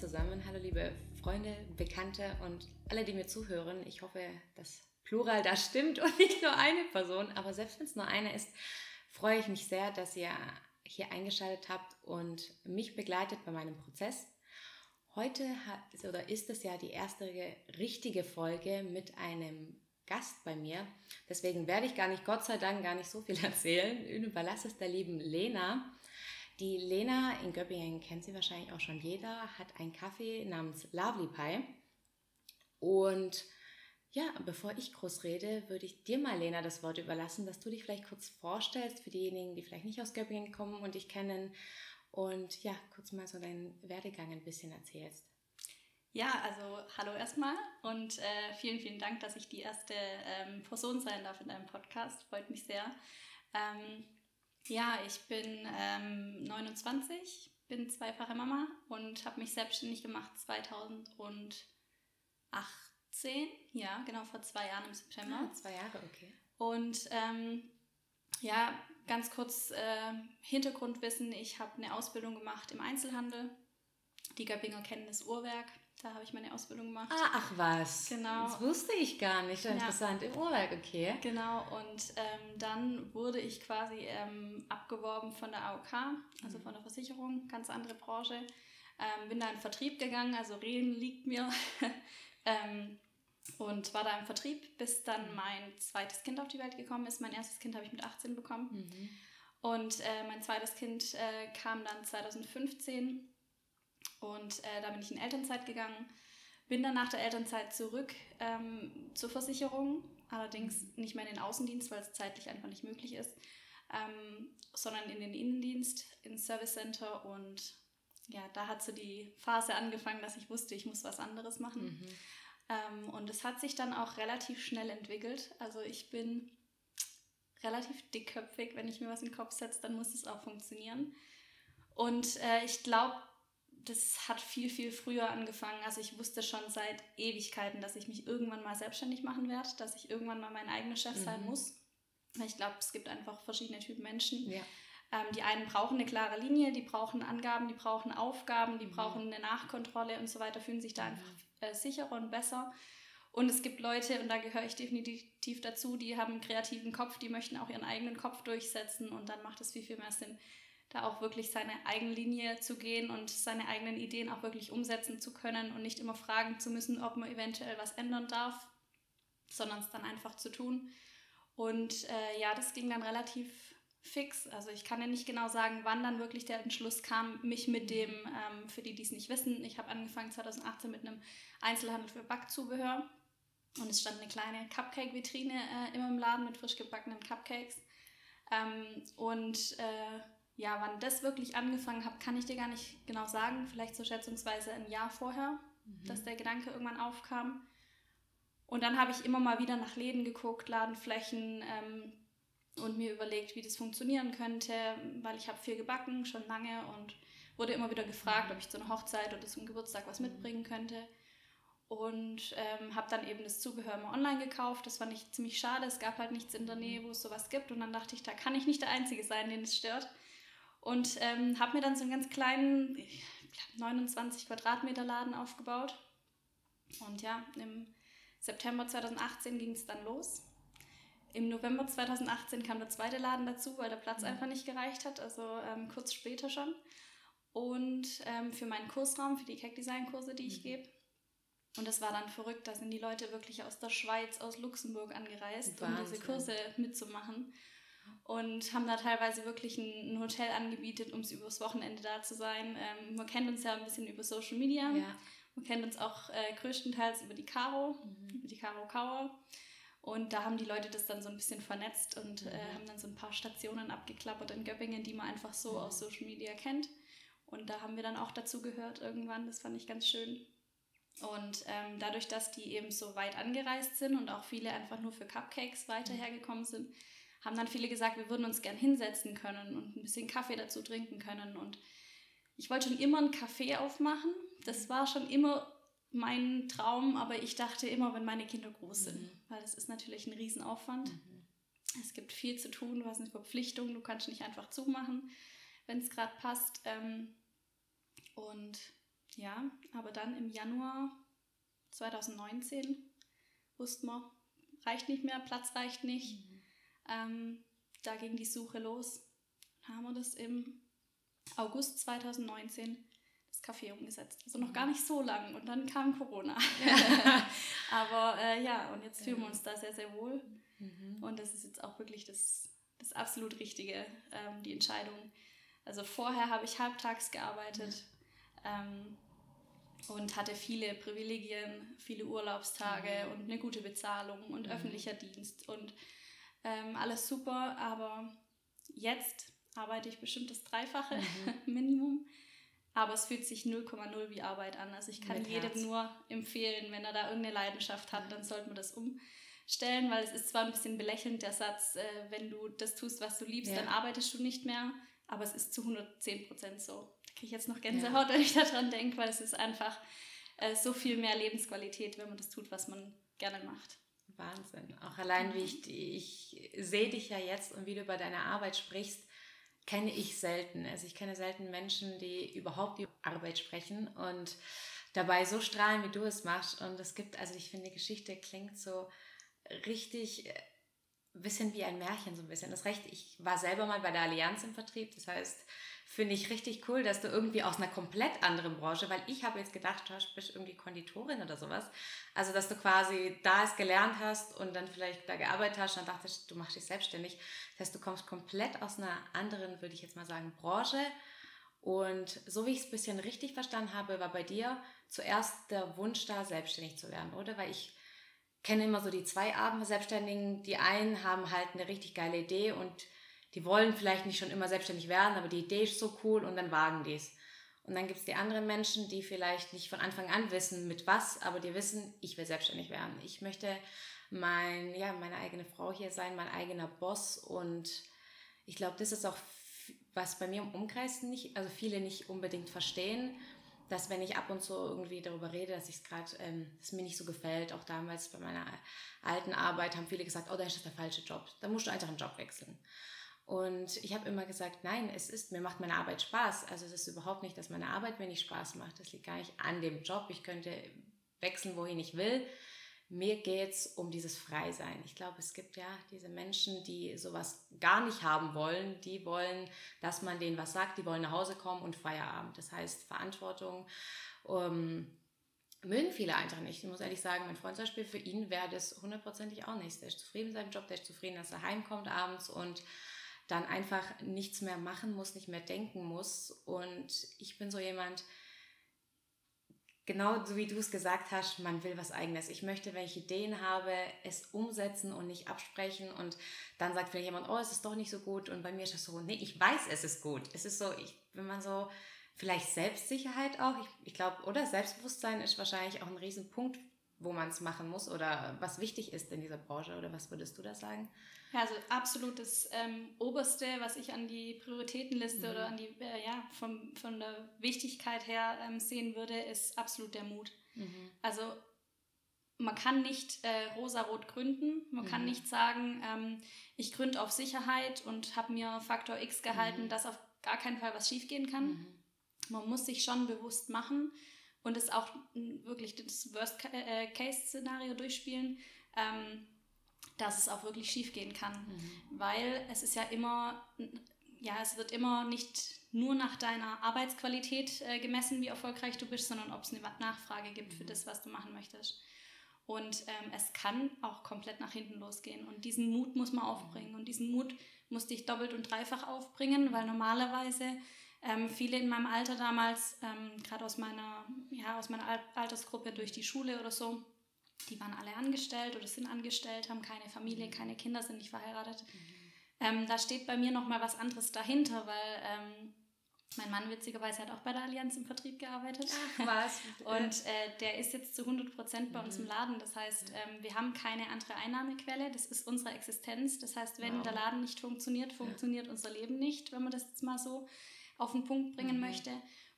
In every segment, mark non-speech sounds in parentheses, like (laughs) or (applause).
Zusammen, hallo liebe Freunde, Bekannte und alle, die mir zuhören. Ich hoffe, das Plural da stimmt und nicht nur eine Person, aber selbst wenn es nur eine ist, freue ich mich sehr, dass ihr hier eingeschaltet habt und mich begleitet bei meinem Prozess. Heute hat, oder ist es ja die erste richtige Folge mit einem Gast bei mir. Deswegen werde ich gar nicht, Gott sei Dank, gar nicht so viel (laughs) erzählen. Überlasse es der lieben Lena. Die Lena in Göppingen kennt sie wahrscheinlich auch schon jeder, hat einen Kaffee namens Lovely Pie. Und ja, bevor ich groß rede, würde ich dir mal, Lena, das Wort überlassen, dass du dich vielleicht kurz vorstellst für diejenigen, die vielleicht nicht aus Göppingen kommen und dich kennen und ja, kurz mal so deinen Werdegang ein bisschen erzählst. Ja, also hallo erstmal und äh, vielen, vielen Dank, dass ich die erste ähm, Person sein darf in deinem Podcast. Freut mich sehr. Ähm, ja, ich bin ähm, 29, bin zweifache Mama und habe mich selbstständig gemacht 2018. Ja, genau vor zwei Jahren im September. Ah, zwei Jahre, okay. Und ähm, ja, ganz kurz äh, Hintergrundwissen. Ich habe eine Ausbildung gemacht im Einzelhandel. Die Göppinger kennen das Uhrwerk. Da habe ich meine Ausbildung gemacht. Ah, ach was. Genau. Das wusste ich gar nicht. Interessant. Ja. Im Uhrwerk, okay. Genau. Und ähm, dann wurde ich quasi ähm, abgeworben von der AOK, also mhm. von der Versicherung, ganz andere Branche. Ähm, bin da in Vertrieb gegangen, also Reden liegt mir. (laughs) Ähm, und war da im Vertrieb, bis dann mhm. mein zweites Kind auf die Welt gekommen ist. Mein erstes Kind habe ich mit 18 bekommen. Mhm. Und äh, mein zweites Kind äh, kam dann 2015 und äh, da bin ich in Elternzeit gegangen. Bin dann nach der Elternzeit zurück ähm, zur Versicherung, allerdings nicht mehr in den Außendienst, weil es zeitlich einfach nicht möglich ist, ähm, sondern in den Innendienst, ins Service Center. Und ja, da hat so die Phase angefangen, dass ich wusste, ich muss was anderes machen. Mhm. Ähm, und es hat sich dann auch relativ schnell entwickelt. Also ich bin relativ dickköpfig. Wenn ich mir was in den Kopf setze, dann muss es auch funktionieren. Und äh, ich glaube, das hat viel, viel früher angefangen. Also ich wusste schon seit Ewigkeiten, dass ich mich irgendwann mal selbstständig machen werde, dass ich irgendwann mal mein eigener Chef mhm. sein muss. Ich glaube, es gibt einfach verschiedene Typen Menschen. Ja. Ähm, die einen brauchen eine klare Linie, die brauchen Angaben, die brauchen Aufgaben, die mhm. brauchen eine Nachkontrolle und so weiter, fühlen sich da mhm. einfach äh, sicherer und besser. Und es gibt Leute, und da gehöre ich definitiv dazu, die haben einen kreativen Kopf, die möchten auch ihren eigenen Kopf durchsetzen und dann macht es viel, viel mehr Sinn, da auch wirklich seine eigene Linie zu gehen und seine eigenen Ideen auch wirklich umsetzen zu können und nicht immer fragen zu müssen, ob man eventuell was ändern darf, sondern es dann einfach zu tun. Und äh, ja, das ging dann relativ fix. Also ich kann ja nicht genau sagen, wann dann wirklich der Entschluss kam, mich mit dem, ähm, für die, die es nicht wissen, ich habe angefangen 2018 mit einem Einzelhandel für Backzubehör und es stand eine kleine Cupcake-Vitrine äh, immer im Laden mit frisch gebackenen Cupcakes. Ähm, und äh, ja, wann das wirklich angefangen hat, kann ich dir gar nicht genau sagen. Vielleicht so schätzungsweise ein Jahr vorher, mhm. dass der Gedanke irgendwann aufkam. Und dann habe ich immer mal wieder nach Läden geguckt, Ladenflächen ähm, und mir überlegt, wie das funktionieren könnte, weil ich habe viel gebacken, schon lange und wurde immer wieder gefragt, ob ich zu einer Hochzeit oder zum Geburtstag was mitbringen könnte. Und ähm, habe dann eben das Zubehör immer online gekauft. Das fand ich ziemlich schade. Es gab halt nichts in der Nähe, wo es sowas gibt. Und dann dachte ich, da kann ich nicht der Einzige sein, den es stört. Und ähm, habe mir dann so einen ganz kleinen, 29 Quadratmeter Laden aufgebaut. Und ja, im September 2018 ging es dann los. Im November 2018 kam der zweite Laden dazu, weil der Platz mhm. einfach nicht gereicht hat, also ähm, kurz später schon. Und ähm, für meinen Kursraum, für die Cake-Design-Kurse, die ich mhm. gebe. Und das war dann verrückt, da sind die Leute wirklich aus der Schweiz, aus Luxemburg angereist, Wahnsinn. um diese Kurse mitzumachen und haben da teilweise wirklich ein, ein Hotel angebietet, um übers Wochenende da zu sein. Ähm, man kennt uns ja ein bisschen über Social Media. Ja. Man kennt uns auch äh, größtenteils über die Caro, mhm. über die Caro Kauer. Und da haben die Leute das dann so ein bisschen vernetzt und äh, mhm. haben dann so ein paar Stationen abgeklappert in Göppingen, die man einfach so mhm. aus Social Media kennt. Und da haben wir dann auch dazu gehört irgendwann. Das fand ich ganz schön. Und ähm, dadurch, dass die eben so weit angereist sind und auch viele einfach nur für Cupcakes weiter mhm. hergekommen sind, haben dann viele gesagt, wir würden uns gern hinsetzen können und ein bisschen Kaffee dazu trinken können. Und ich wollte schon immer einen Kaffee aufmachen. Das war schon immer mein Traum, aber ich dachte immer, wenn meine Kinder groß sind, mhm. weil das ist natürlich ein Riesenaufwand. Mhm. Es gibt viel zu tun, du hast eine Verpflichtung, du kannst nicht einfach zumachen, wenn es gerade passt. Ähm, und ja, aber dann im Januar 2019 wussten wir, reicht nicht mehr, Platz reicht nicht. Mhm. Ähm, da ging die Suche los. Dann haben wir das im August 2019 das Café umgesetzt. Also noch gar nicht so lang und dann kam Corona. (laughs) Aber äh, ja, und jetzt fühlen wir uns da sehr, sehr wohl. Mhm. Und das ist jetzt auch wirklich das, das absolut Richtige, ähm, die Entscheidung. Also vorher habe ich halbtags gearbeitet ähm, und hatte viele Privilegien, viele Urlaubstage mhm. und eine gute Bezahlung und mhm. öffentlicher Dienst und ähm, alles super. Aber jetzt arbeite ich bestimmt das Dreifache mhm. (laughs) Minimum. Aber es fühlt sich 0,0 wie Arbeit an. Also ich kann Mit jedem Herz. nur empfehlen, wenn er da irgendeine Leidenschaft hat, dann sollte man das umstellen, weil es ist zwar ein bisschen belächelnd, der Satz, äh, wenn du das tust, was du liebst, ja. dann arbeitest du nicht mehr. Aber es ist zu 110 Prozent so. Da kriege ich jetzt noch Gänsehaut, ja. wenn ich daran denke, weil es ist einfach äh, so viel mehr Lebensqualität, wenn man das tut, was man gerne macht. Wahnsinn. Auch allein, wie ich, ich sehe dich ja jetzt und wie du über deine Arbeit sprichst, kenne ich selten. Also ich kenne selten Menschen, die überhaupt über Arbeit sprechen und dabei so strahlen, wie du es machst. Und es gibt, also ich finde, die Geschichte klingt so richtig äh, bisschen wie ein Märchen, so ein bisschen. Das Recht, ich war selber mal bei der Allianz im Vertrieb. Das heißt, finde ich richtig cool, dass du irgendwie aus einer komplett anderen Branche, weil ich habe jetzt gedacht, du bist irgendwie Konditorin oder sowas. Also, dass du quasi da es gelernt hast und dann vielleicht da gearbeitet hast und dann dachtest, du machst dich selbstständig. Das heißt, du kommst komplett aus einer anderen, würde ich jetzt mal sagen, Branche. Und so wie ich es ein bisschen richtig verstanden habe, war bei dir zuerst der Wunsch da, selbstständig zu werden, oder? Weil ich kenne immer so die zwei Abende Selbstständigen. Die einen haben halt eine richtig geile Idee und die wollen vielleicht nicht schon immer selbstständig werden, aber die Idee ist so cool und dann wagen die es. Und dann gibt es die anderen Menschen, die vielleicht nicht von Anfang an wissen, mit was, aber die wissen, ich will selbstständig werden. Ich möchte mein, ja, meine eigene Frau hier sein, mein eigener Boss. Und ich glaube, das ist auch, was bei mir im Umkreis nicht, also viele nicht unbedingt verstehen, dass wenn ich ab und zu irgendwie darüber rede, dass ich es gerade, ähm, mir nicht so gefällt, auch damals bei meiner alten Arbeit haben viele gesagt, oh, da ist das der falsche Job, da musst du einfach einen Job wechseln. Und ich habe immer gesagt, nein, es ist, mir macht meine Arbeit Spaß. Also es ist überhaupt nicht, dass meine Arbeit mir nicht Spaß macht. Das liegt gar nicht an dem Job. Ich könnte wechseln, wohin ich will. Mir geht es um dieses Freisein. Ich glaube, es gibt ja diese Menschen, die sowas gar nicht haben wollen. Die wollen, dass man denen was sagt. Die wollen nach Hause kommen und Feierabend. Das heißt, Verantwortung um, mögen viele einfach nicht. Ich muss ehrlich sagen, mein Freund zum Beispiel, für ihn wäre das hundertprozentig auch nichts. Der ist zufrieden mit seinem Job, der ist zufrieden, dass er heimkommt abends und dann einfach nichts mehr machen muss, nicht mehr denken muss. Und ich bin so jemand, genau so wie du es gesagt hast, man will was eigenes. Ich möchte, wenn ich Ideen habe, es umsetzen und nicht absprechen. Und dann sagt vielleicht jemand, oh, es ist doch nicht so gut. Und bei mir ist das so, nee, ich weiß, es ist gut. Es ist so, ich, wenn man so, vielleicht Selbstsicherheit auch, ich, ich glaube, oder Selbstbewusstsein ist wahrscheinlich auch ein Riesenpunkt, wo man es machen muss oder was wichtig ist in dieser Branche. Oder was würdest du da sagen? Ja, also absolut das ähm, Oberste, was ich an die Prioritätenliste mhm. oder an die, äh, ja, vom, von der Wichtigkeit her ähm, sehen würde, ist absolut der Mut. Mhm. Also man kann nicht äh, rosarot gründen. Man mhm. kann nicht sagen, ähm, ich gründe auf Sicherheit und habe mir Faktor X gehalten, mhm. dass auf gar keinen Fall was schiefgehen kann. Mhm. Man muss sich schon bewusst machen und es auch wirklich das Worst-Case-Szenario durchspielen. Ähm, dass es auch wirklich schief gehen kann. Mhm. Weil es ist ja immer, ja, es wird immer nicht nur nach deiner Arbeitsqualität äh, gemessen, wie erfolgreich du bist, sondern ob es eine Nachfrage gibt mhm. für das, was du machen möchtest. Und ähm, es kann auch komplett nach hinten losgehen. Und diesen Mut muss man aufbringen. Und diesen Mut musste ich doppelt und dreifach aufbringen, weil normalerweise ähm, viele in meinem Alter damals, ähm, gerade aus meiner, ja, aus meiner Altersgruppe durch die Schule oder so, die waren alle angestellt oder sind angestellt, haben keine Familie, mhm. keine Kinder, sind nicht verheiratet. Mhm. Ähm, da steht bei mir noch mal was anderes dahinter, weil ähm, mein Mann witzigerweise hat auch bei der Allianz im Vertrieb gearbeitet. Ach, was? (laughs) Und äh, der ist jetzt zu 100 Prozent bei mhm. uns im mhm. Laden. Das heißt, ähm, wir haben keine andere Einnahmequelle. Das ist unsere Existenz. Das heißt, wenn wow. der Laden nicht funktioniert, funktioniert ja. unser Leben nicht, wenn man das jetzt mal so auf den Punkt bringen mhm. möchte.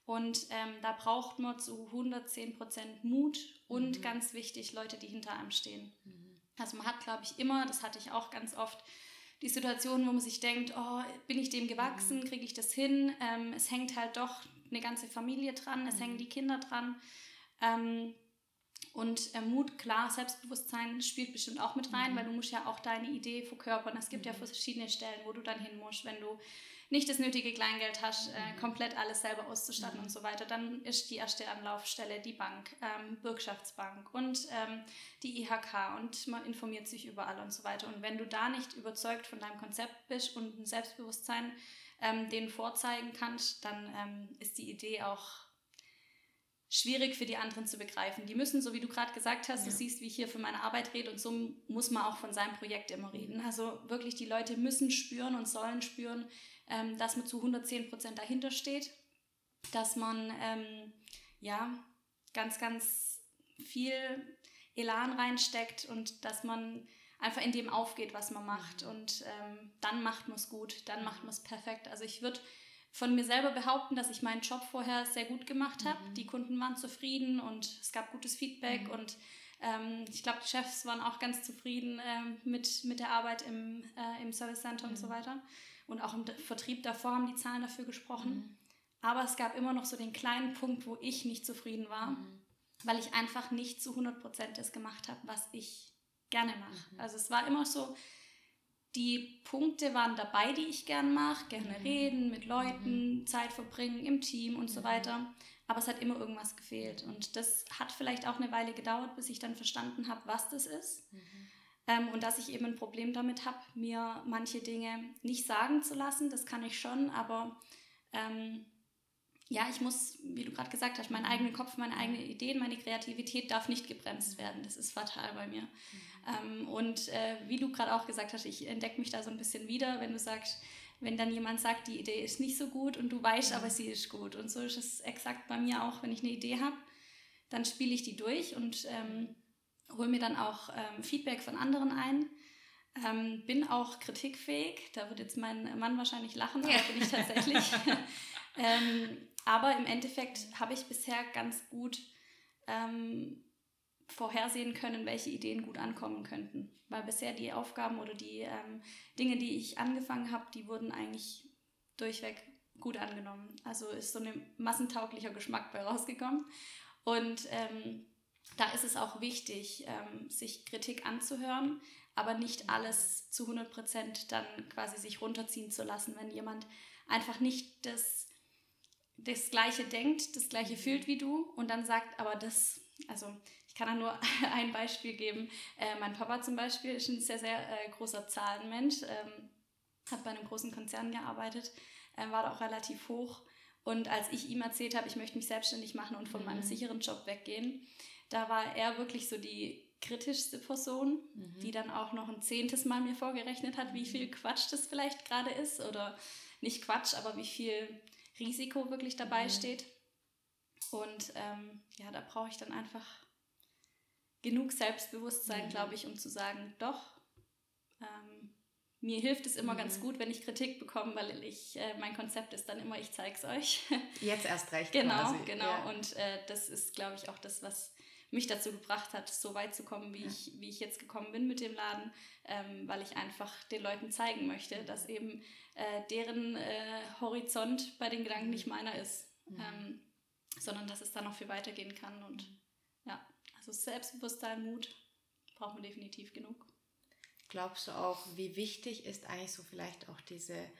Und ähm, da braucht man zu 110 Prozent Mut und mhm. ganz wichtig, Leute, die hinter einem stehen. Mhm. Also man hat, glaube ich, immer, das hatte ich auch ganz oft, die Situation, wo man sich denkt, oh, bin ich dem gewachsen, mhm. kriege ich das hin? Ähm, es hängt halt doch eine ganze Familie dran, es mhm. hängen die Kinder dran. Ähm, und äh, Mut, klar, Selbstbewusstsein spielt bestimmt auch mit rein, mhm. weil du musst ja auch deine Idee verkörpern. Es gibt mhm. ja verschiedene Stellen, wo du dann hin musst, wenn du nicht das nötige Kleingeld hast, äh, mhm. komplett alles selber auszustatten mhm. und so weiter, dann ist die erste Anlaufstelle die Bank, ähm, Bürgschaftsbank und ähm, die IHK und man informiert sich überall und so weiter. Und wenn du da nicht überzeugt von deinem Konzept bist und ein Selbstbewusstsein ähm, denen vorzeigen kannst, dann ähm, ist die Idee auch schwierig für die anderen zu begreifen. Die müssen, so wie du gerade gesagt hast, ja. du siehst, wie ich hier für meine Arbeit rede und so muss man auch von seinem Projekt immer reden. Also wirklich, die Leute müssen spüren und sollen spüren, ähm, dass man zu 110 Prozent dahinter steht, dass man ähm, ja ganz, ganz viel Elan reinsteckt und dass man einfach in dem aufgeht, was man macht. Mhm. Und ähm, dann macht man es gut, dann macht man es perfekt. Also ich würde von mir selber behaupten, dass ich meinen Job vorher sehr gut gemacht habe. Mhm. Die Kunden waren zufrieden und es gab gutes Feedback mhm. und ähm, ich glaube, die Chefs waren auch ganz zufrieden ähm, mit, mit der Arbeit im, äh, im Service Center und so mhm. weiter. Und auch im Vertrieb davor haben die Zahlen dafür gesprochen. Mhm. Aber es gab immer noch so den kleinen Punkt, wo ich nicht zufrieden war, mhm. weil ich einfach nicht zu 100% das gemacht habe, was ich gerne mache. Mhm. Also es war immer so, die Punkte waren dabei, die ich gerne mache, gerne mhm. reden mit Leuten, mhm. Zeit verbringen im Team und so mhm. weiter. Aber es hat immer irgendwas gefehlt. Und das hat vielleicht auch eine Weile gedauert, bis ich dann verstanden habe, was das ist. Ähm, und dass ich eben ein Problem damit habe, mir manche Dinge nicht sagen zu lassen, das kann ich schon, aber ähm, ja, ich muss, wie du gerade gesagt hast, meinen eigenen Kopf, meine eigenen Ideen, meine Kreativität darf nicht gebremst werden. Das ist fatal bei mir. Mhm. Ähm, und äh, wie du gerade auch gesagt hast, ich entdecke mich da so ein bisschen wieder, wenn du sagst, wenn dann jemand sagt, die Idee ist nicht so gut und du weißt, mhm. aber sie ist gut. Und so ist es exakt bei mir auch, wenn ich eine Idee habe, dann spiele ich die durch und ähm, hole mir dann auch ähm, Feedback von anderen ein. Ähm, bin auch kritikfähig, da wird jetzt mein Mann wahrscheinlich lachen, aber bin ich tatsächlich. (laughs) ähm, aber im Endeffekt habe ich bisher ganz gut ähm, vorhersehen können, welche Ideen gut ankommen könnten. Weil bisher die Aufgaben oder die ähm, Dinge, die ich angefangen habe, die wurden eigentlich durchweg gut angenommen. Also ist so ein massentauglicher Geschmack bei rausgekommen. Und ähm, da ist es auch wichtig, ähm, sich Kritik anzuhören, aber nicht alles zu 100 Prozent dann quasi sich runterziehen zu lassen, wenn jemand einfach nicht das, das Gleiche denkt, das Gleiche fühlt wie du und dann sagt, aber das, also ich kann da nur (laughs) ein Beispiel geben. Äh, mein Papa zum Beispiel ist ein sehr, sehr äh, großer Zahlenmensch, ähm, hat bei einem großen Konzern gearbeitet, äh, war da auch relativ hoch. Und als ich ihm erzählt habe, ich möchte mich selbstständig machen und von mhm. meinem sicheren Job weggehen, da war er wirklich so die kritischste Person, mhm. die dann auch noch ein zehntes Mal mir vorgerechnet hat, wie viel mhm. Quatsch das vielleicht gerade ist oder nicht Quatsch, aber wie viel Risiko wirklich dabei mhm. steht. Und ähm, ja, da brauche ich dann einfach genug Selbstbewusstsein, mhm. glaube ich, um zu sagen, doch, ähm, mir hilft es immer mhm. ganz gut, wenn ich Kritik bekomme, weil ich, äh, mein Konzept ist dann immer, ich zeige es euch. Jetzt erst recht. (laughs) genau, quasi. genau. Ja. Und äh, das ist, glaube ich, auch das, was mich dazu gebracht hat, so weit zu kommen, wie, ja. ich, wie ich jetzt gekommen bin mit dem Laden, ähm, weil ich einfach den Leuten zeigen möchte, dass eben äh, deren äh, Horizont bei den Gedanken nicht meiner ist, mhm. ähm, sondern dass es da noch viel weitergehen kann. Und ja, also Selbstbewusstsein, Mut braucht man definitiv genug. Glaubst du auch, wie wichtig ist eigentlich so vielleicht auch diese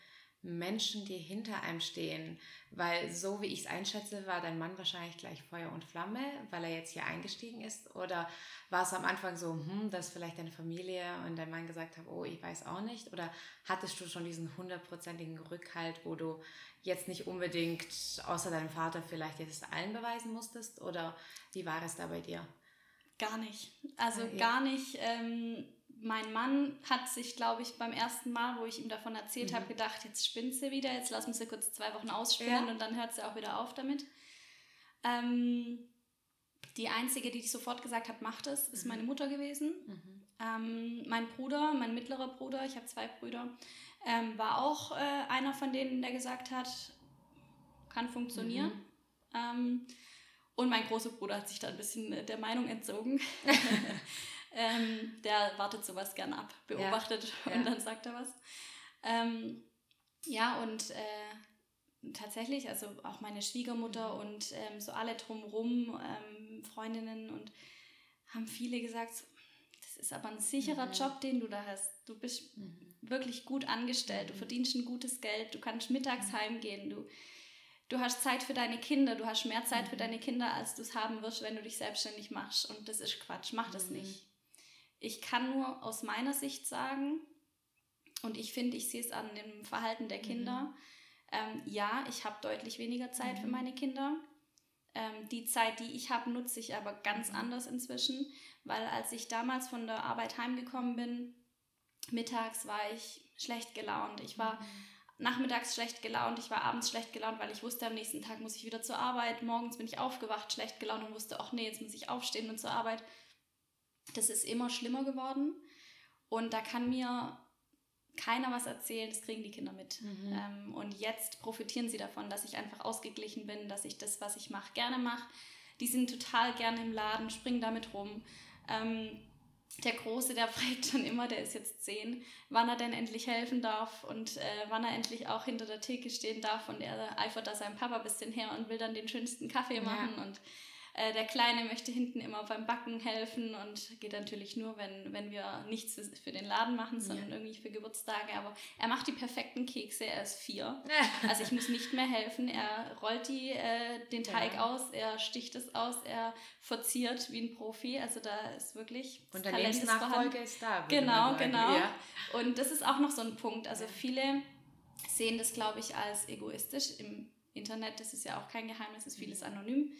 Menschen, die hinter einem stehen. Weil so wie ich es einschätze, war dein Mann wahrscheinlich gleich Feuer und Flamme, weil er jetzt hier eingestiegen ist. Oder war es am Anfang so, hm, dass vielleicht deine Familie und dein Mann gesagt haben, oh, ich weiß auch nicht? Oder hattest du schon diesen hundertprozentigen Rückhalt, wo du jetzt nicht unbedingt außer deinem Vater vielleicht jetzt allen beweisen musstest? Oder wie war es da bei dir? Gar nicht. Also ja. gar nicht. Ähm mein Mann hat sich, glaube ich, beim ersten Mal, wo ich ihm davon erzählt mhm. habe, gedacht, jetzt spinnt sie wieder, jetzt lassen sie kurz zwei Wochen ausspielen ja. und dann hört sie auch wieder auf damit. Ähm, die einzige, die sofort gesagt hat, macht es, ist mhm. meine Mutter gewesen. Mhm. Ähm, mein Bruder, mein mittlerer Bruder, ich habe zwei Brüder, ähm, war auch äh, einer von denen, der gesagt hat, kann funktionieren. Mhm. Ähm, und mein großer Bruder hat sich da ein bisschen äh, der Meinung entzogen. (laughs) (laughs) Ähm, der wartet sowas gern ab, beobachtet ja. und ja. dann sagt er was. Ähm, ja, und äh, tatsächlich, also auch meine Schwiegermutter mhm. und ähm, so alle drumherum, ähm, Freundinnen und haben viele gesagt, das ist aber ein sicherer mhm. Job, den du da hast. Du bist mhm. wirklich gut angestellt, du mhm. verdienst ein gutes Geld, du kannst mittags mhm. heimgehen, du, du hast Zeit für deine Kinder, du hast mehr Zeit für mhm. deine Kinder, als du es haben wirst, wenn du dich selbstständig machst. Und das ist Quatsch, mach das nicht. Ich kann nur aus meiner Sicht sagen, und ich finde, ich sehe es an dem Verhalten der Kinder, ähm, ja, ich habe deutlich weniger Zeit für meine Kinder. Ähm, die Zeit, die ich habe, nutze ich aber ganz anders inzwischen, weil als ich damals von der Arbeit heimgekommen bin, mittags war ich schlecht gelaunt. Ich war mhm. nachmittags schlecht gelaunt, ich war abends schlecht gelaunt, weil ich wusste, am nächsten Tag muss ich wieder zur Arbeit. Morgens bin ich aufgewacht, schlecht gelaunt und wusste, ach nee, jetzt muss ich aufstehen und zur Arbeit. Das ist immer schlimmer geworden. Und da kann mir keiner was erzählen, das kriegen die Kinder mit. Mhm. Ähm, und jetzt profitieren sie davon, dass ich einfach ausgeglichen bin, dass ich das, was ich mache, gerne mache. Die sind total gerne im Laden, springen damit rum. Ähm, der Große, der (laughs) fragt schon immer, der ist jetzt zehn, wann er denn endlich helfen darf und äh, wann er endlich auch hinter der Theke stehen darf. Und er eifert da seinem Papa ein bisschen her und will dann den schönsten Kaffee machen. Ja. Und äh, der Kleine möchte hinten immer beim Backen helfen und geht natürlich nur, wenn, wenn wir nichts für den Laden machen, sondern ja. irgendwie für Geburtstage. Aber er macht die perfekten Kekse, er ist vier. (laughs) also ich muss nicht mehr helfen. Er rollt die, äh, den Teig ja. aus, er sticht es aus, er verziert wie ein Profi. Also da ist wirklich. Und der Lebensnachfolge ist da. Genau, genau. Ja. Und das ist auch noch so ein Punkt. Also viele sehen das, glaube ich, als egoistisch im Internet. Das ist ja auch kein Geheimnis, ist vieles mhm. anonym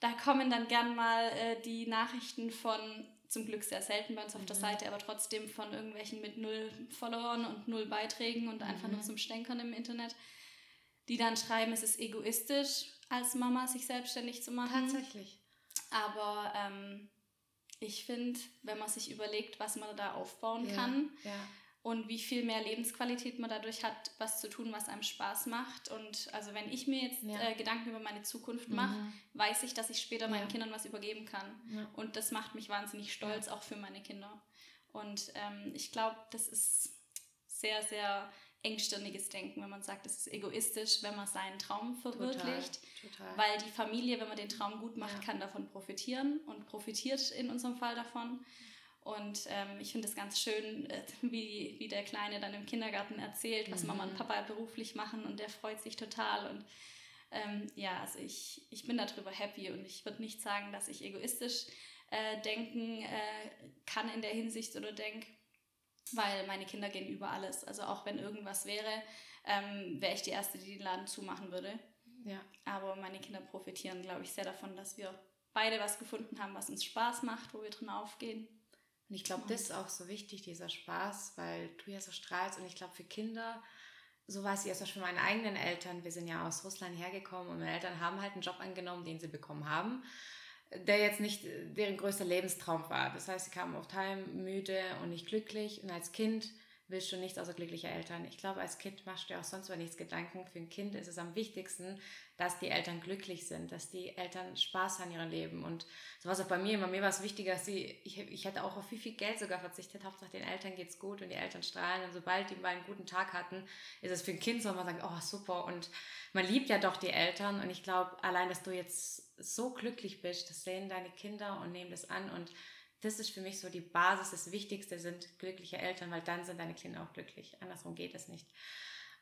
da kommen dann gern mal äh, die Nachrichten von, zum Glück sehr selten bei uns auf mhm. der Seite, aber trotzdem von irgendwelchen mit null Followern und null Beiträgen und einfach mhm. nur zum Stänkern im Internet, die dann schreiben, es ist egoistisch, als Mama sich selbstständig zu machen. Tatsächlich. Aber ähm, ich finde, wenn man sich überlegt, was man da aufbauen ja, kann, ja und wie viel mehr Lebensqualität man dadurch hat, was zu tun, was einem Spaß macht. Und also wenn ich mir jetzt ja. äh, Gedanken über meine Zukunft mache, mhm. weiß ich, dass ich später meinen Kindern was übergeben kann. Ja. Und das macht mich wahnsinnig stolz, auch für meine Kinder. Und ähm, ich glaube, das ist sehr, sehr engstirniges Denken, wenn man sagt, es ist egoistisch, wenn man seinen Traum verwirklicht. Total, total. Weil die Familie, wenn man den Traum gut macht, kann davon profitieren und profitiert in unserem Fall davon. Und ähm, ich finde es ganz schön, äh, (laughs) wie, wie der Kleine dann im Kindergarten erzählt, was mhm. Mama und Papa beruflich machen und der freut sich total. Und ähm, ja, also ich, ich bin darüber happy und ich würde nicht sagen, dass ich egoistisch äh, denken äh, kann in der Hinsicht oder denke, weil meine Kinder gehen über alles. Also auch wenn irgendwas wäre, ähm, wäre ich die Erste, die den Laden zumachen würde. Ja. Aber meine Kinder profitieren, glaube ich, sehr davon, dass wir beide was gefunden haben, was uns Spaß macht, wo wir drin aufgehen. Und ich glaube, das ist auch so wichtig, dieser Spaß, weil du ja so strahlst. Und ich glaube, für Kinder, so weiß ich erst für meine eigenen Eltern, wir sind ja aus Russland hergekommen und meine Eltern haben halt einen Job angenommen, den sie bekommen haben, der jetzt nicht deren größter Lebenstraum war. Das heißt, sie kamen oft heim müde und nicht glücklich. Und als Kind willst du nichts außer glücklicher Eltern. Ich glaube, als Kind machst du dir auch sonst über nichts Gedanken. Für ein Kind ist es am wichtigsten, dass die Eltern glücklich sind, dass die Eltern Spaß haben in ihrem Leben. Und so war es auch bei mir. Bei mir war es wichtiger, dass sie, ich, ich hätte auch auf viel, viel Geld sogar verzichtet. Hauptsache den Eltern geht's gut und die Eltern strahlen. Und sobald die mal einen guten Tag hatten, ist es für ein Kind so, man sagt, oh super. Und man liebt ja doch die Eltern. Und ich glaube, allein, dass du jetzt so glücklich bist, das sehen deine Kinder und nehmen das an und das ist für mich so die Basis, das Wichtigste sind glückliche Eltern, weil dann sind deine Kinder auch glücklich. Andersrum geht es nicht.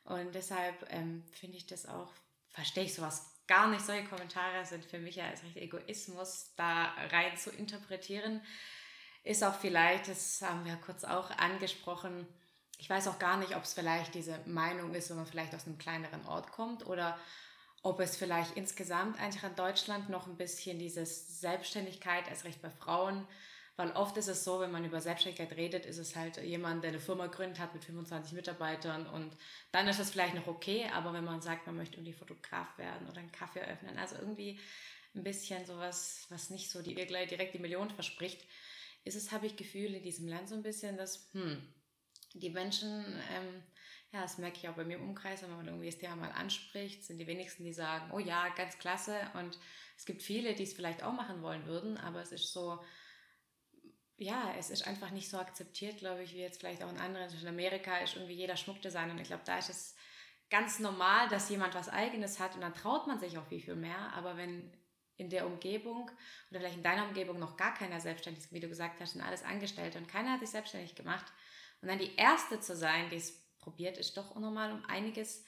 Und deshalb ähm, finde ich das auch, verstehe ich sowas gar nicht. Solche Kommentare sind für mich ja als recht Egoismus da rein zu interpretieren. Ist auch vielleicht, das haben wir kurz auch angesprochen, ich weiß auch gar nicht, ob es vielleicht diese Meinung ist, wenn man vielleicht aus einem kleineren Ort kommt oder ob es vielleicht insgesamt einfach in Deutschland noch ein bisschen diese Selbstständigkeit als Recht bei Frauen weil oft ist es so, wenn man über Selbstständigkeit redet, ist es halt jemand, der eine Firma gründet hat mit 25 Mitarbeitern und dann ist das vielleicht noch okay, aber wenn man sagt, man möchte irgendwie Fotograf werden oder einen Kaffee eröffnen, also irgendwie ein bisschen sowas, was nicht so die, direkt die Million verspricht, ist es, habe ich Gefühl, in diesem Land so ein bisschen, dass hm, die Menschen, ähm, ja, das merke ich auch bei mir im Umkreis, wenn man irgendwie das Thema mal anspricht, sind die wenigsten, die sagen, oh ja, ganz klasse und es gibt viele, die es vielleicht auch machen wollen würden, aber es ist so, ja, es ist einfach nicht so akzeptiert, glaube ich, wie jetzt vielleicht auch in anderen. In Amerika ist irgendwie jeder Schmuckdesigner und ich glaube, da ist es ganz normal, dass jemand was Eigenes hat und dann traut man sich auch viel, viel mehr. Aber wenn in der Umgebung oder vielleicht in deiner Umgebung noch gar keiner selbstständig ist, wie du gesagt hast, sind alles Angestellte und keiner hat sich selbstständig gemacht. Und dann die Erste zu sein, die es probiert, ist doch unnormal um einiges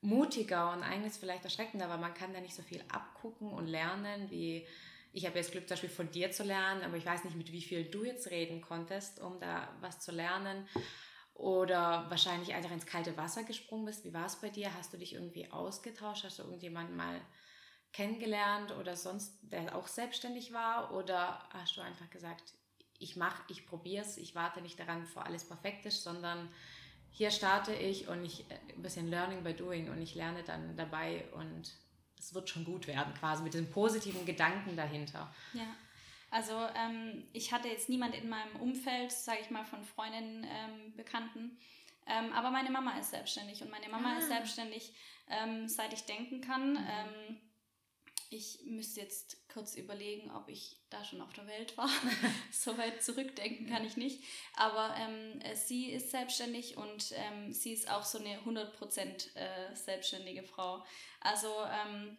mutiger und einiges vielleicht erschreckender, weil man kann da nicht so viel abgucken und lernen, wie ich habe jetzt Glück, zum Beispiel von dir zu lernen, aber ich weiß nicht, mit wie viel du jetzt reden konntest, um da was zu lernen. Oder wahrscheinlich einfach ins kalte Wasser gesprungen bist. Wie war es bei dir? Hast du dich irgendwie ausgetauscht? Hast du irgendjemanden mal kennengelernt oder sonst, der auch selbstständig war? Oder hast du einfach gesagt, ich mache, ich probiere es, ich warte nicht daran, bevor alles perfekt ist, sondern hier starte ich und ich ein bisschen Learning by Doing und ich lerne dann dabei und es wird schon gut werden, quasi mit dem positiven Gedanken dahinter. Ja. Also ähm, ich hatte jetzt niemand in meinem Umfeld, sage ich mal, von Freundinnen, ähm, Bekannten. Ähm, aber meine Mama ist selbstständig und meine Mama ah. ist selbstständig, ähm, seit ich denken kann. Mhm. Ich müsste jetzt kurz überlegen, ob ich da schon auf der Welt war. (laughs) so weit zurückdenken kann ich nicht. Aber ähm, äh, sie ist selbstständig und ähm, sie ist auch so eine 100% äh, selbstständige Frau. Also ähm,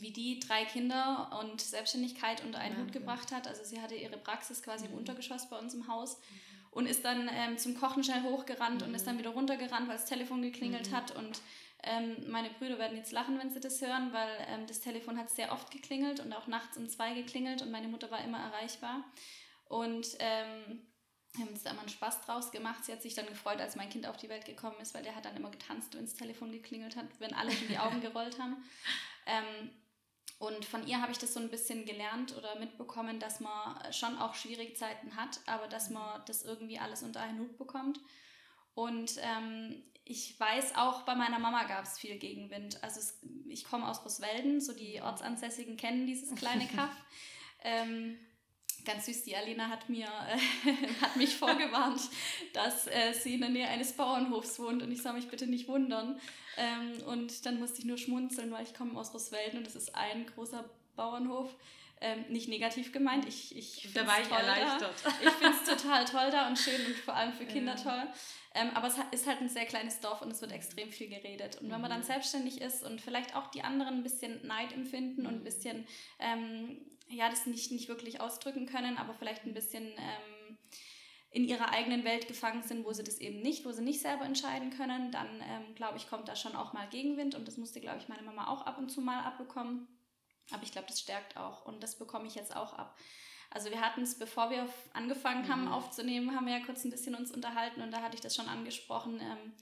wie die drei Kinder und Selbstständigkeit unter einen ja, Hut gebracht hat. Also sie hatte ihre Praxis quasi mhm. im Untergeschoss bei uns im Haus mhm. und ist dann ähm, zum Kochen schnell hochgerannt mhm. und ist dann wieder runtergerannt, weil das Telefon geklingelt mhm. hat und ähm, meine Brüder werden jetzt lachen, wenn sie das hören, weil ähm, das Telefon hat sehr oft geklingelt und auch nachts um zwei geklingelt und meine Mutter war immer erreichbar. Und ähm, wir haben uns da immer einen Spaß draus gemacht. Sie hat sich dann gefreut, als mein Kind auf die Welt gekommen ist, weil der hat dann immer getanzt, wenn das Telefon geklingelt hat, wenn alle in die Augen gerollt haben. Ähm, und von ihr habe ich das so ein bisschen gelernt oder mitbekommen, dass man schon auch schwierige Zeiten hat, aber dass man das irgendwie alles unter einen Hut bekommt. Und ähm, ich weiß auch, bei meiner Mama gab es viel Gegenwind. Also es, ich komme aus Roswelden, so die Ortsansässigen kennen dieses kleine (laughs) Kaff. ähm, ganz süß, die Alina hat, mir, äh, (laughs) hat mich vorgewarnt, dass äh, sie in der Nähe eines Bauernhofs wohnt und ich soll mich bitte nicht wundern. Ähm, und dann musste ich nur schmunzeln, weil ich komme aus Roswelden und es ist ein großer Bauernhof. Ähm, nicht negativ gemeint. Ich, ich da war ich erleichtert. Da. Ich finde es total toll da und schön und vor allem für Kinder ja. toll. Ähm, aber es ist halt ein sehr kleines Dorf und es wird extrem viel geredet. Und wenn man dann mhm. selbstständig ist und vielleicht auch die anderen ein bisschen Neid empfinden und ein mhm. bisschen, ähm, ja, das nicht, nicht wirklich ausdrücken können, aber vielleicht ein bisschen ähm, in ihrer eigenen Welt gefangen sind, wo sie das eben nicht, wo sie nicht selber entscheiden können, dann ähm, glaube ich, kommt da schon auch mal Gegenwind und das musste, glaube ich, meine Mama auch ab und zu mal abbekommen. Aber ich glaube, das stärkt auch und das bekomme ich jetzt auch ab. Also wir hatten es, bevor wir angefangen haben mhm. aufzunehmen, haben wir ja kurz ein bisschen uns unterhalten und da hatte ich das schon angesprochen. Ähm,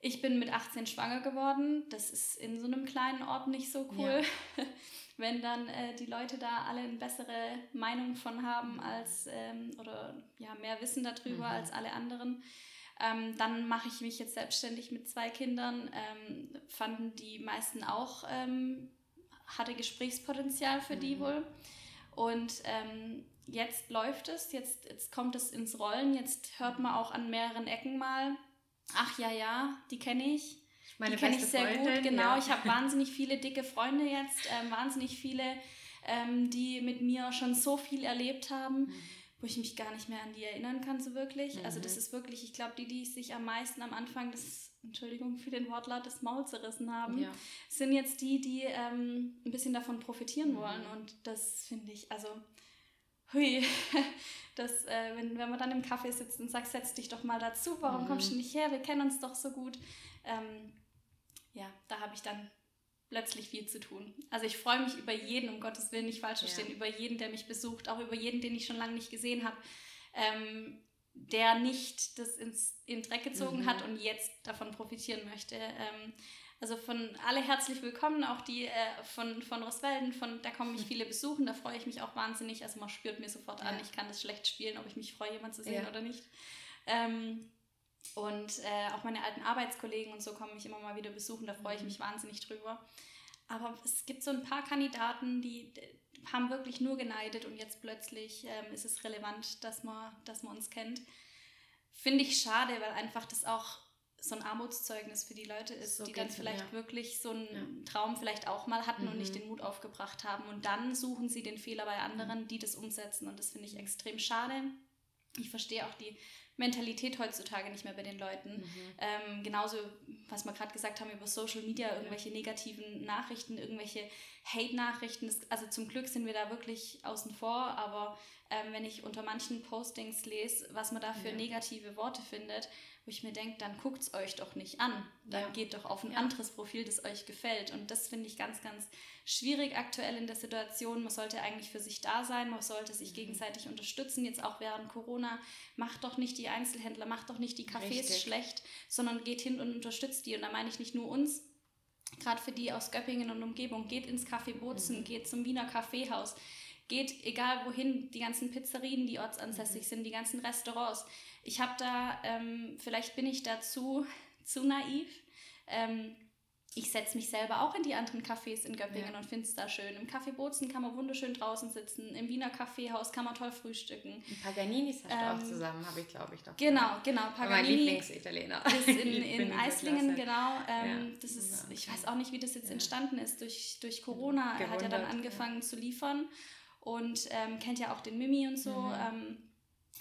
ich bin mit 18 schwanger geworden. Das ist in so einem kleinen Ort nicht so cool, ja. (laughs) wenn dann äh, die Leute da alle eine bessere Meinung von haben als ähm, oder ja mehr Wissen darüber mhm. als alle anderen. Ähm, dann mache ich mich jetzt selbstständig mit zwei Kindern. Ähm, fanden die meisten auch, ähm, hatte Gesprächspotenzial für mhm. die wohl. Und ähm, jetzt läuft es, jetzt, jetzt kommt es ins Rollen, jetzt hört man auch an mehreren Ecken mal, ach ja, ja, die kenne ich. Meine die kenne ich sehr Freundin, gut, genau. Ja. Ich habe wahnsinnig viele dicke Freunde jetzt, ähm, wahnsinnig viele, ähm, die mit mir schon so viel erlebt haben. Mhm wo ich mich gar nicht mehr an die erinnern kann, so wirklich. Mhm. Also das ist wirklich, ich glaube, die, die sich am meisten am Anfang des, Entschuldigung für den Wortlaut, des Maul zerrissen haben, ja. sind jetzt die, die ähm, ein bisschen davon profitieren mhm. wollen. Und das finde ich, also, hui, (laughs) das, äh, wenn, wenn man dann im Kaffee sitzt und sagt, setz dich doch mal dazu, warum mhm. kommst du nicht her, wir kennen uns doch so gut. Ähm, ja, da habe ich dann plötzlich viel zu tun. Also ich freue mich über jeden, um Gottes Willen nicht falsch verstehen, ja. über jeden, der mich besucht, auch über jeden, den ich schon lange nicht gesehen habe, ähm, der nicht das ins, in den Dreck gezogen mhm. hat und jetzt davon profitieren möchte. Ähm, also von alle herzlich willkommen, auch die äh, von, von Roswelden, von, da kommen mich (laughs) viele besuchen, da freue ich mich auch wahnsinnig. Also man spürt mir sofort ja. an, ich kann das schlecht spielen, ob ich mich freue, jemanden zu sehen ja. oder nicht. Ähm, und äh, auch meine alten Arbeitskollegen und so kommen mich immer mal wieder besuchen, da freue ich mhm. mich wahnsinnig drüber. Aber es gibt so ein paar Kandidaten, die, die haben wirklich nur geneidet und jetzt plötzlich ähm, ist es relevant, dass man, dass man uns kennt. Finde ich schade, weil einfach das auch so ein Armutszeugnis für die Leute ist, so die dann vielleicht ja. wirklich so einen ja. Traum vielleicht auch mal hatten mhm. und nicht mhm. den Mut aufgebracht haben. Und dann suchen sie den Fehler bei anderen, die das umsetzen. Und das finde ich extrem schade. Ich verstehe auch die Mentalität heutzutage nicht mehr bei den Leuten. Mhm. Ähm, genauso, was wir gerade gesagt haben über Social Media, irgendwelche negativen Nachrichten, irgendwelche Hate-Nachrichten. Also zum Glück sind wir da wirklich außen vor, aber ähm, wenn ich unter manchen Postings lese, was man da für ja. negative Worte findet, wo ich mir denke, dann guckt es euch doch nicht an. Dann ja. geht doch auf ein ja. anderes Profil, das euch gefällt. Und das finde ich ganz, ganz schwierig aktuell in der Situation. Man sollte eigentlich für sich da sein, man sollte sich mhm. gegenseitig unterstützen, jetzt auch während Corona. Macht doch nicht die Einzelhändler, macht doch nicht die Cafés Richtig. schlecht, sondern geht hin und unterstützt die. Und da meine ich nicht nur uns, gerade für die aus Göppingen und Umgebung, geht ins Café Bozen, mhm. geht zum Wiener Kaffeehaus, geht egal wohin, die ganzen Pizzerien, die ortsansässig mhm. sind, die ganzen Restaurants. Ich habe da, ähm, vielleicht bin ich dazu zu naiv. Ähm, ich setze mich selber auch in die anderen Cafés in Göppingen ja. und finde es da schön. Im Café Bozen kann man wunderschön draußen sitzen. Im Wiener Kaffeehaus kann man toll frühstücken. Paganinis hast ähm, du auch zusammen, habe ich glaube ich doch. Genau, genau. Paganini mein Lieblingsitaliener. Ist in, (laughs) in Eislingen, genau. Ähm, ja. Das ist, ich weiß auch nicht, wie das jetzt ja. entstanden ist. Durch, durch Corona er hat er dann angefangen zu liefern und ähm, kennt ja auch den Mimi und so. Mhm. Ähm,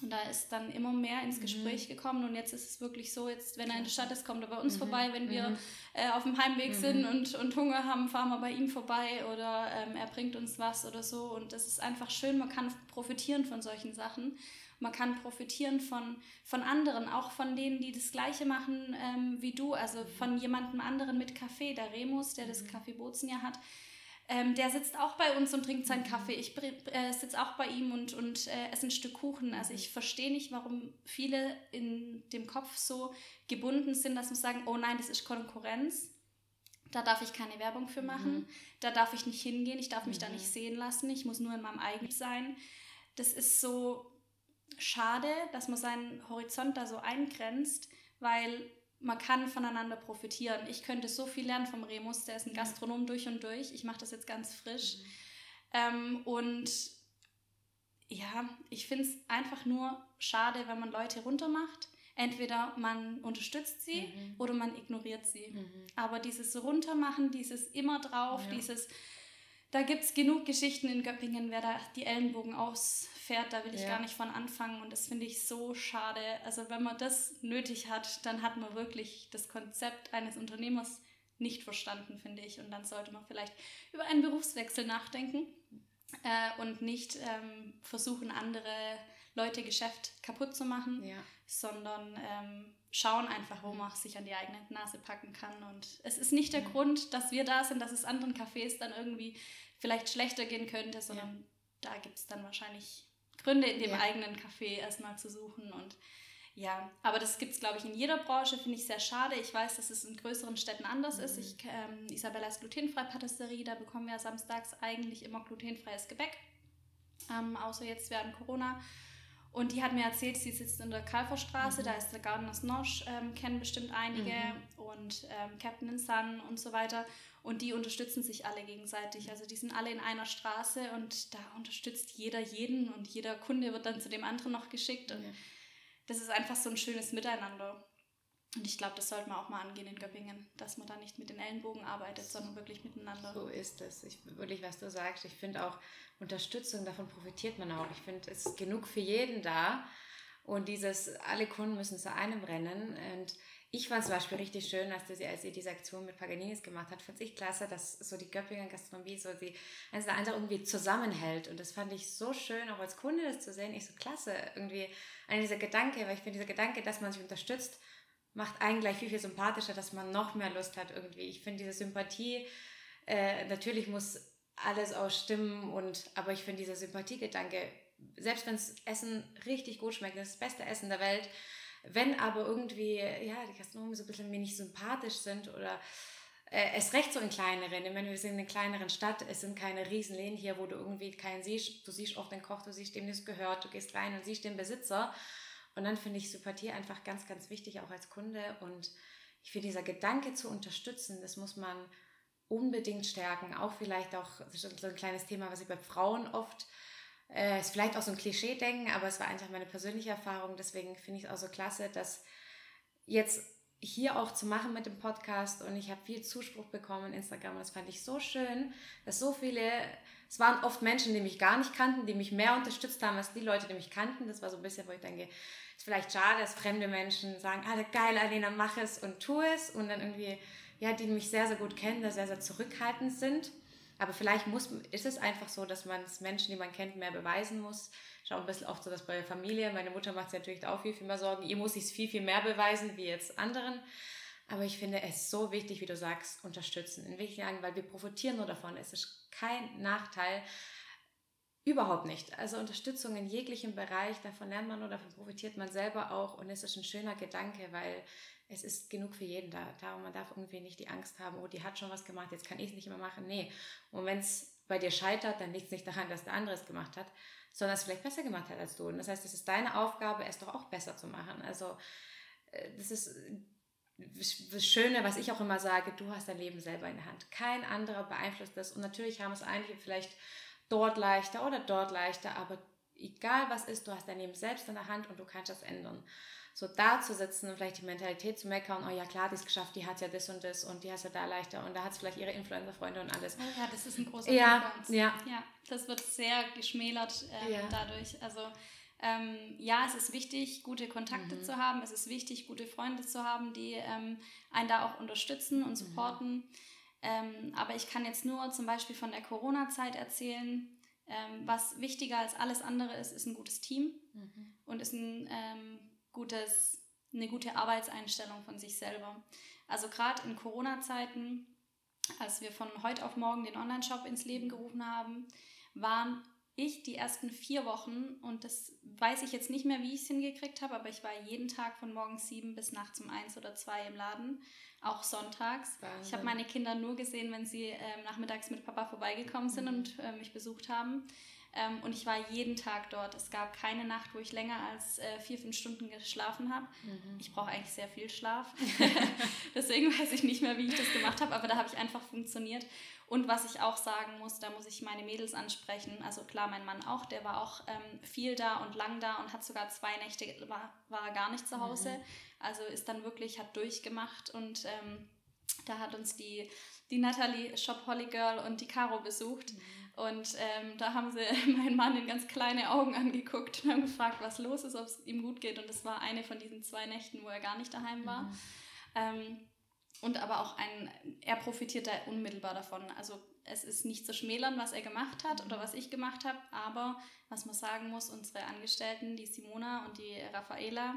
und da ist dann immer mehr ins mhm. Gespräch mhm. gekommen und jetzt ist es wirklich so, jetzt wenn er in der Stadt ist, kommt er bei uns mhm. vorbei. Wenn wir mhm. äh, auf dem Heimweg mhm. sind und, und Hunger haben, fahren wir bei ihm vorbei oder ähm, er bringt uns was oder so. Und das ist einfach schön, man kann profitieren von solchen Sachen. Man kann profitieren von, von anderen, auch von denen, die das Gleiche machen ähm, wie du, also von jemandem anderen mit Kaffee. Der Remus, der das Kaffee Bozen ja hat, ähm, der sitzt auch bei uns und trinkt seinen mhm. Kaffee. Ich äh, sitze auch bei ihm und, und äh, esse ein Stück Kuchen. Also ich verstehe nicht, warum viele in dem Kopf so gebunden sind, dass sie sagen, oh nein, das ist Konkurrenz. Da darf ich keine Werbung für machen. Mhm. Da darf ich nicht hingehen. Ich darf mich mhm. da nicht sehen lassen. Ich muss nur in meinem eigenen sein. Das ist so schade, dass man seinen Horizont da so eingrenzt, weil man kann voneinander profitieren. Ich könnte so viel lernen vom Remus, der ist ein Gastronom durch und durch. Ich mache das jetzt ganz frisch. Mhm. Ähm, und ja, ich finde es einfach nur schade, wenn man Leute runtermacht. Entweder man unterstützt sie mhm. oder man ignoriert sie. Mhm. Aber dieses Runtermachen, dieses immer drauf, ja. dieses, da gibt es genug Geschichten in Göppingen, wer da die Ellenbogen aus fährt, da will ich ja. gar nicht von anfangen und das finde ich so schade. Also wenn man das nötig hat, dann hat man wirklich das Konzept eines Unternehmers nicht verstanden, finde ich. Und dann sollte man vielleicht über einen Berufswechsel nachdenken äh, und nicht ähm, versuchen, andere Leute Geschäft kaputt zu machen, ja. sondern ähm, schauen einfach, wo man sich an die eigene Nase packen kann. Und es ist nicht der ja. Grund, dass wir da sind, dass es anderen Cafés dann irgendwie vielleicht schlechter gehen könnte, sondern ja. da gibt es dann wahrscheinlich Gründe in dem ja. eigenen Café erstmal zu suchen und ja, aber das gibt es, glaube ich, in jeder Branche, finde ich sehr schade. Ich weiß, dass es in größeren Städten anders mhm. ist. Ich, ähm, Isabellas glutenfreie Patisserie, da bekommen wir samstags eigentlich immer glutenfreies Gebäck, ähm, außer jetzt während Corona. Und die hat mir erzählt, sie sitzt in der Kalferstraße, mhm. da ist der Gardeners Nosch, ähm, kennen bestimmt einige, mhm. und ähm, Captain Sun und so weiter. Und die unterstützen sich alle gegenseitig. Also die sind alle in einer Straße und da unterstützt jeder jeden und jeder Kunde wird dann zu dem anderen noch geschickt. Und ja. das ist einfach so ein schönes Miteinander. Und ich glaube, das sollte man auch mal angehen in Göppingen, dass man da nicht mit den Ellenbogen arbeitet, sondern wirklich miteinander. So ist es. Ich, wirklich, was du sagst. Ich finde auch Unterstützung, davon profitiert man auch. Ich finde, es ist genug für jeden da. Und dieses, alle Kunden müssen zu einem rennen. Und ich fand es zum Beispiel richtig schön, dass sie, als sie diese Aktion mit Paganinis gemacht hat, fand ich klasse, dass so die Göppinger Gastronomie so die eins der andere irgendwie zusammenhält. Und das fand ich so schön, auch als Kunde das zu sehen. Ich so klasse, irgendwie an dieser Gedanke, weil ich finde, dieser Gedanke, dass man sich unterstützt, macht einen gleich viel, viel sympathischer, dass man noch mehr Lust hat irgendwie. Ich finde diese Sympathie, äh, natürlich muss alles ausstimmen und, aber ich finde dieser Sympathiegedanke, selbst wenn das Essen richtig gut schmeckt, das ist das beste Essen der Welt, wenn aber irgendwie, ja, die Gastronomen so ein bisschen wenig sympathisch sind oder äh, es recht so in kleineren, ich meine, wir sind in einer kleineren Stadt, es sind keine Riesenläden hier, wo du irgendwie keinen siehst, du siehst auch den Koch, du siehst dem, das gehört, du gehst rein und siehst den Besitzer. Und dann finde ich Sympathie einfach ganz, ganz wichtig, auch als Kunde. Und ich finde dieser Gedanke zu unterstützen, das muss man unbedingt stärken, auch vielleicht auch, das ist so ein kleines Thema, was ich bei Frauen oft äh, ist vielleicht auch so ein Klischee-Denken, aber es war einfach meine persönliche Erfahrung. Deswegen finde ich es auch so klasse, dass jetzt hier auch zu machen mit dem Podcast und ich habe viel Zuspruch bekommen in Instagram das fand ich so schön, dass so viele es waren oft Menschen, die mich gar nicht kannten, die mich mehr unterstützt haben als die Leute, die mich kannten. Das war so ein bisschen, wo ich denke, ist vielleicht schade, dass fremde Menschen sagen, ah, geil, Alena, mach es und tu es. Und dann irgendwie, ja, die mich sehr, sehr gut kennen, da sehr, sehr zurückhaltend sind. Aber vielleicht muss, ist es einfach so, dass man es Menschen, die man kennt, mehr beweisen muss. Ich auch ein bisschen oft so, dass bei der Familie, meine Mutter macht sich natürlich auch viel, viel mehr Sorgen. Ihr muss ich es viel, viel mehr beweisen wie jetzt anderen. Aber ich finde es so wichtig, wie du sagst, unterstützen. In welchen Jahren, weil wir profitieren nur davon. Es ist kein Nachteil. Überhaupt nicht. Also Unterstützung in jeglichem Bereich, davon lernt man nur, davon profitiert man selber auch. Und es ist ein schöner Gedanke, weil es ist genug für jeden da. da man darf irgendwie nicht die Angst haben, oh, die hat schon was gemacht, jetzt kann ich es nicht mehr machen. Nee. Und wenn es bei dir scheitert, dann liegt es nicht daran, dass der andere es gemacht hat, sondern es vielleicht besser gemacht hat als du. Und das heißt, es ist deine Aufgabe, es doch auch besser zu machen. Also äh, das ist das Schöne, was ich auch immer sage, du hast dein Leben selber in der Hand. Kein anderer beeinflusst das. Und natürlich haben es einige vielleicht dort leichter oder dort leichter, aber egal was ist, du hast dein Leben selbst in der Hand und du kannst das ändern. So da zu sitzen und vielleicht die Mentalität zu meckern, oh ja klar, die ist geschafft, die hat ja das und das und die hat ja da leichter und da hat es vielleicht ihre Influencer-Freunde und alles. Oh ja, das ist ein großer ja, Punkt Ja, ja. Das wird sehr geschmälert ähm, ja. dadurch. Also ähm, ja, es ist wichtig, gute Kontakte mhm. zu haben. Es ist wichtig, gute Freunde zu haben, die ähm, einen da auch unterstützen und mhm. supporten. Mhm. Ähm, aber ich kann jetzt nur zum Beispiel von der Corona-Zeit erzählen. Ähm, was wichtiger als alles andere ist, ist ein gutes Team mhm. und ist ein ähm, gutes, eine gute Arbeitseinstellung von sich selber. Also gerade in Corona-Zeiten, als wir von heute auf morgen den Online-Shop ins Leben gerufen haben, waren ich die ersten vier Wochen, und das weiß ich jetzt nicht mehr, wie ich es hingekriegt habe, aber ich war jeden Tag von morgens sieben bis nachts um eins oder zwei im Laden, auch sonntags. Wahnsinn. Ich habe meine Kinder nur gesehen, wenn sie äh, nachmittags mit Papa vorbeigekommen sind mhm. und äh, mich besucht haben. Ähm, und ich war jeden Tag dort. Es gab keine Nacht, wo ich länger als äh, vier, fünf Stunden geschlafen habe. Mhm. Ich brauche eigentlich sehr viel Schlaf. (laughs) Deswegen weiß ich nicht mehr, wie ich das gemacht habe, aber da habe ich einfach funktioniert. Und was ich auch sagen muss, da muss ich meine Mädels ansprechen. Also klar, mein Mann auch, der war auch ähm, viel da und lang da und hat sogar zwei Nächte, war, war gar nicht zu Hause. Mhm. Also ist dann wirklich, hat durchgemacht und ähm, da hat uns die, die Natalie Shop Holly Girl und die Caro besucht. Mhm. Und ähm, da haben sie (laughs) meinen Mann in ganz kleine Augen angeguckt und haben gefragt, was los ist, ob es ihm gut geht. Und das war eine von diesen zwei Nächten, wo er gar nicht daheim war. Mhm. Ähm, und aber auch ein, er profitiert da unmittelbar davon. Also es ist nicht zu schmälern, was er gemacht hat oder was ich gemacht habe, aber was man sagen muss, unsere Angestellten, die Simona und die Raffaela,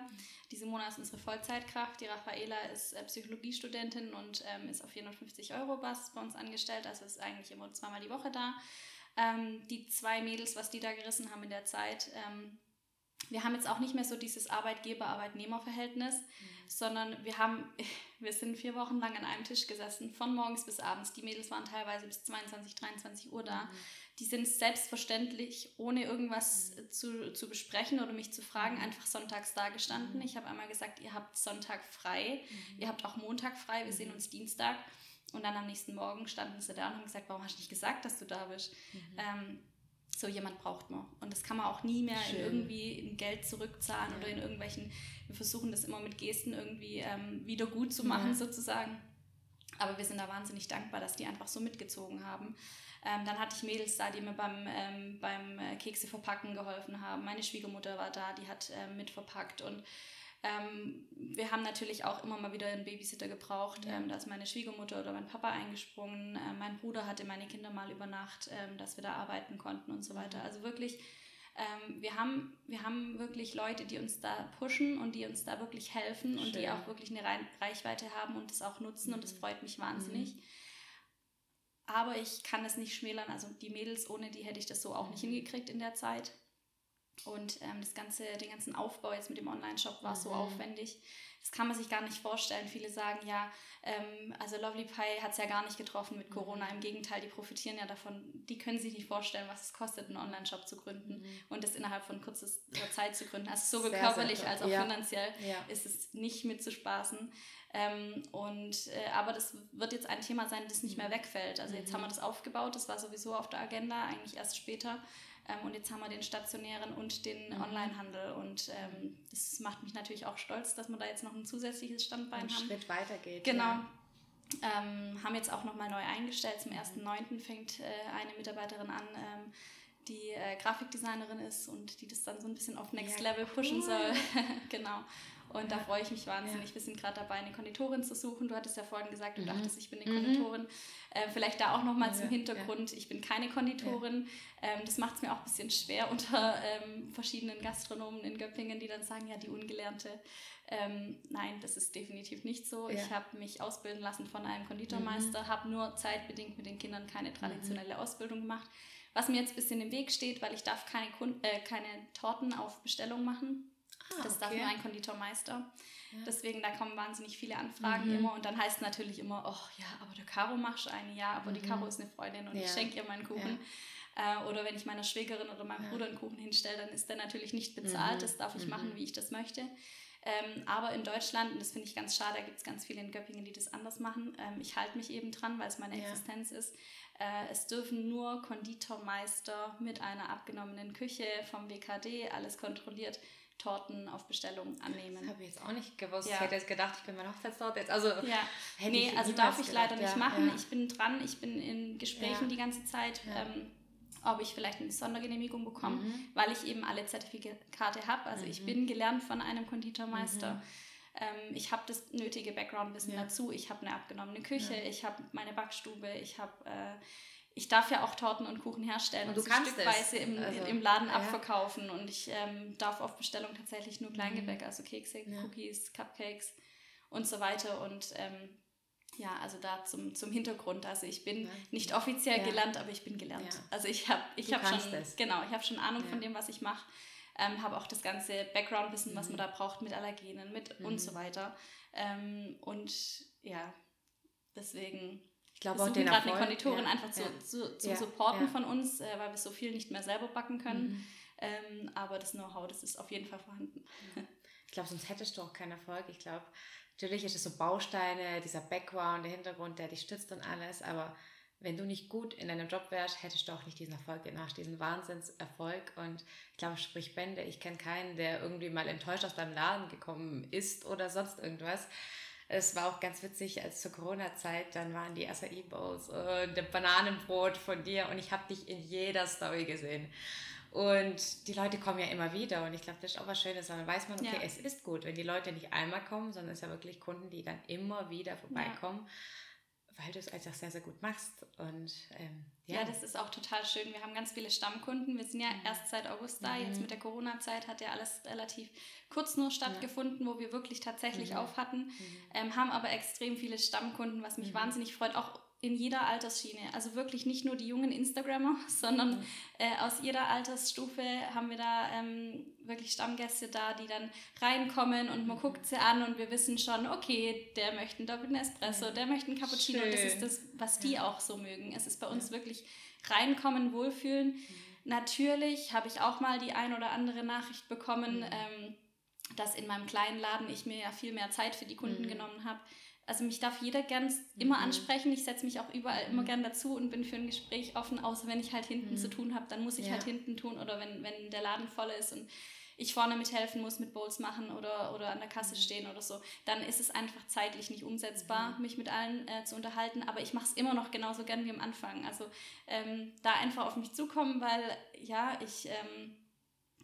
die Simona ist unsere Vollzeitkraft, die Raffaela ist äh, Psychologiestudentin und ähm, ist auf 450 Euro Basis bei uns angestellt, also ist eigentlich immer zweimal die Woche da. Ähm, die zwei Mädels, was die da gerissen haben in der Zeit, ähm, wir haben jetzt auch nicht mehr so dieses Arbeitgeber-Arbeitnehmer-Verhältnis, mhm. sondern wir haben, (laughs) wir sind vier Wochen lang an einem Tisch gesessen, von morgens bis abends. Die Mädels waren teilweise bis 22, 23 Uhr da. Mhm. Die sind selbstverständlich, ohne irgendwas mhm. zu, zu besprechen oder mich zu fragen, mhm. einfach sonntags da gestanden. Mhm. Ich habe einmal gesagt, ihr habt Sonntag frei, mhm. ihr habt auch Montag frei, wir sehen uns Dienstag. Und dann am nächsten Morgen standen sie da und haben gesagt, warum hast du nicht gesagt, dass du da bist? Ähm, so jemand braucht man. Und das kann man auch nie mehr in irgendwie in Geld zurückzahlen ja. oder in irgendwelchen, wir versuchen das immer mit Gesten irgendwie ähm, wieder gut zu machen ja. sozusagen. Aber wir sind da wahnsinnig dankbar, dass die einfach so mitgezogen haben. Ähm, dann hatte ich Mädels da, die mir beim, ähm, beim äh, Kekse verpacken geholfen haben. Meine Schwiegermutter war da, die hat ähm, mitverpackt und ähm, wir haben natürlich auch immer mal wieder einen Babysitter gebraucht. Ja. Ähm, da ist meine Schwiegermutter oder mein Papa eingesprungen. Ähm, mein Bruder hatte meine Kinder mal über Nacht, ähm, dass wir da arbeiten konnten und so weiter. Also wirklich, ähm, wir, haben, wir haben wirklich Leute, die uns da pushen und die uns da wirklich helfen Schön. und die auch wirklich eine Reichweite haben und das auch nutzen. Mhm. Und das mhm. freut mich wahnsinnig. Mhm. Aber ich kann es nicht schmälern. Also die Mädels, ohne die hätte ich das so auch nicht mhm. hingekriegt in der Zeit. Und ähm, das ganze, den ganzen Aufbau jetzt mit dem Online-Shop war mhm. so aufwendig. Das kann man sich gar nicht vorstellen. Viele sagen ja, ähm, also Lovely Pie hat es ja gar nicht getroffen mit Corona. Mhm. Im Gegenteil, die profitieren ja davon. Die können sich nicht vorstellen, was es kostet, einen Online-Shop zu gründen mhm. und das innerhalb von kurzer Zeit zu gründen. Also sowohl körperlich als auch ja. finanziell ja. ist es nicht mit zu spaßen. Ähm, und, äh, aber das wird jetzt ein Thema sein, das nicht mehr mhm. wegfällt. Also jetzt haben wir mhm. das aufgebaut, das war sowieso auf der Agenda, eigentlich erst später. Ähm, und jetzt haben wir den stationären und den mhm. Onlinehandel. Und ähm, das macht mich natürlich auch stolz, dass wir da jetzt noch ein zusätzliches Standbein ein haben. Schritt weiter geht. Genau. Ja. Ähm, haben jetzt auch nochmal neu eingestellt. Zum 1.9. fängt äh, eine Mitarbeiterin an, ähm, die äh, Grafikdesignerin ist und die das dann so ein bisschen auf Next ja, Level pushen cool. soll. (laughs) genau. Und ja. da freue ich mich wahnsinnig. Ja. Wir sind gerade dabei, eine Konditorin zu suchen. Du hattest ja vorhin gesagt, du mhm. dachtest, ich bin eine Konditorin. Mhm. Äh, vielleicht da auch nochmal ja, zum Hintergrund. Ich bin keine Konditorin. Ähm, das macht es mir auch ein bisschen schwer unter ähm, verschiedenen Gastronomen in Göppingen, die dann sagen, ja, die Ungelernte. Ähm, nein, das ist definitiv nicht so. Ich habe mich ausbilden lassen von einem Konditormeister, mhm. habe nur zeitbedingt mit den Kindern keine traditionelle mhm. Ausbildung gemacht. Was mir jetzt ein bisschen im Weg steht, weil ich darf keine, Kund äh, keine Torten auf Bestellung machen. Ah, das okay. darf nur ein Konditormeister. Ja. Deswegen, da kommen wahnsinnig viele Anfragen mhm. immer. Und dann heißt natürlich immer, oh ja, aber der Caro machst eine, ja, aber mhm. die Caro ist eine Freundin und ja. ich schenke ihr meinen Kuchen. Ja. Äh, oder wenn ich meiner Schwägerin oder meinem Bruder einen Kuchen hinstelle, dann ist der natürlich nicht bezahlt. Mhm. Das darf ich machen, mhm. wie ich das möchte. Ähm, aber in Deutschland, und das finde ich ganz schade, da gibt es ganz viele in Göppingen, die das anders machen. Ähm, ich halte mich eben dran, weil es meine Existenz ist. Äh, es dürfen nur Konditormeister mit einer abgenommenen Küche vom WKD, alles kontrolliert, Torten auf Bestellung annehmen. Das habe ich jetzt auch nicht gewusst. Ja. Ich hätte jetzt gedacht, ich bin meine Hochzeitstorte jetzt. Also, ja. nee, also darf ich gedacht. leider nicht machen. Ja. Ich bin dran, ich bin in Gesprächen die ganze Zeit. Ähm, ob ich vielleicht eine Sondergenehmigung bekomme, mhm. weil ich eben alle Zertifikate habe. Also mhm. ich bin gelernt von einem Konditormeister. Mhm. Ähm, ich habe das nötige Background-Wissen dazu. Ich habe eine abgenommene Küche, ich habe meine Backstube, ich habe... Äh, ich darf ja auch Torten und Kuchen herstellen und, du und kannst stückweise im, also, im Laden ja. abverkaufen. Und ich ähm, darf auf Bestellung tatsächlich nur Kleingebäck, mhm. also Kekse, Cookies, Cupcakes und so weiter. Und ähm, ja, also da zum, zum Hintergrund. Also ich bin ja. nicht offiziell ja. gelernt, aber ich bin gelernt. Ja. Also ich habe ich hab schon, genau, ich habe schon Ahnung von dem, was ich mache. Ähm, habe auch das ganze Background-Wissen, mhm. was man mhm. da braucht mit Allergenen mit mhm. und so weiter. Ähm, und ja, deswegen ich glaube auch den gerade eine Konditorin einfach zu, zu, zu supporten von uns, äh, weil wir so viel nicht mehr selber backen können. Mhm. Ähm, aber das Know-how, das ist auf jeden Fall vorhanden. (laughs) Ich glaube, sonst hättest du auch keinen Erfolg. Ich glaube, Natürlich ist es so Bausteine, dieser Background, der Hintergrund, der dich stützt und alles, aber wenn du nicht gut in deinem Job wärst, hättest du auch nicht diesen Erfolg nach diesen Wahnsinnserfolg. Und ich glaube, sprich Bände, ich kenne keinen, der irgendwie mal enttäuscht aus deinem Laden gekommen ist oder sonst irgendwas. Es war auch ganz witzig, als zur Corona-Zeit, dann waren die Acai Bowls und der Bananenbrot von dir und ich habe dich in jeder Story gesehen. Und die Leute kommen ja immer wieder und ich glaube, das ist auch was Schönes, weil dann weiß man, okay, ja. es ist gut, wenn die Leute nicht einmal kommen, sondern es sind ja wirklich Kunden, die dann immer wieder vorbeikommen. Ja weil du es einfach sehr, sehr gut machst. Und, ähm, ja. ja. das ist auch total schön. Wir haben ganz viele Stammkunden. Wir sind ja mhm. erst seit August da. Mhm. Jetzt mit der Corona-Zeit hat ja alles relativ kurz nur stattgefunden, ja. wo wir wirklich tatsächlich mhm. auf hatten. Mhm. Ähm, haben aber extrem viele Stammkunden, was mich mhm. wahnsinnig freut. Auch in jeder Altersschiene. Also wirklich nicht nur die jungen Instagrammer, (laughs) sondern mhm. äh, aus jeder Altersstufe haben wir da ähm, wirklich Stammgäste da, die dann reinkommen und man mhm. guckt sie an und wir wissen schon, okay, der möchte einen doppelten Espresso, der möchte einen Cappuccino. Schön. Das ist das, was die ja. auch so mögen. Es ist bei uns ja. wirklich reinkommen, wohlfühlen. Mhm. Natürlich habe ich auch mal die ein oder andere Nachricht bekommen, mhm. ähm, dass in meinem kleinen Laden ich mir ja viel mehr Zeit für die Kunden genommen habe also mich darf jeder gern immer mhm. ansprechen. Ich setze mich auch überall mhm. immer gern dazu und bin für ein Gespräch offen, außer wenn ich halt hinten mhm. zu tun habe, dann muss ich ja. halt hinten tun oder wenn, wenn der Laden voll ist und ich vorne mithelfen muss, mit Bowls machen oder, oder an der Kasse mhm. stehen oder so, dann ist es einfach zeitlich nicht umsetzbar, mhm. mich mit allen äh, zu unterhalten. Aber ich mache es immer noch genauso gern wie am Anfang. Also ähm, da einfach auf mich zukommen, weil ja, ich, ähm,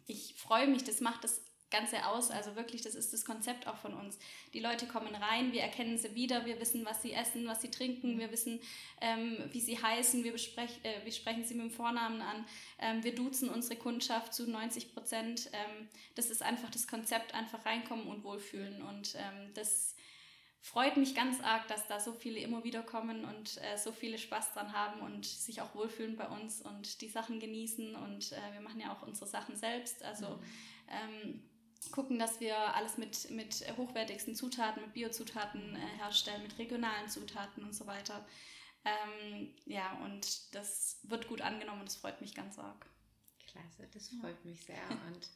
ich freue mich, das macht das Ganze aus. Also wirklich, das ist das Konzept auch von uns. Die Leute kommen rein, wir erkennen sie wieder, wir wissen, was sie essen, was sie trinken, wir wissen, ähm, wie sie heißen, wir, besprech, äh, wir sprechen sie mit dem Vornamen an, ähm, wir duzen unsere Kundschaft zu 90 Prozent. Ähm, das ist einfach das Konzept, einfach reinkommen und wohlfühlen. Und ähm, das freut mich ganz arg, dass da so viele immer wieder kommen und äh, so viele Spaß dran haben und sich auch wohlfühlen bei uns und die Sachen genießen. Und äh, wir machen ja auch unsere Sachen selbst. Also mhm. Gucken, dass wir alles mit, mit hochwertigsten Zutaten, mit Biozutaten äh, herstellen, mit regionalen Zutaten und so weiter. Ähm, ja, und das wird gut angenommen und das freut mich ganz arg. Klasse, das freut ja. mich sehr. Und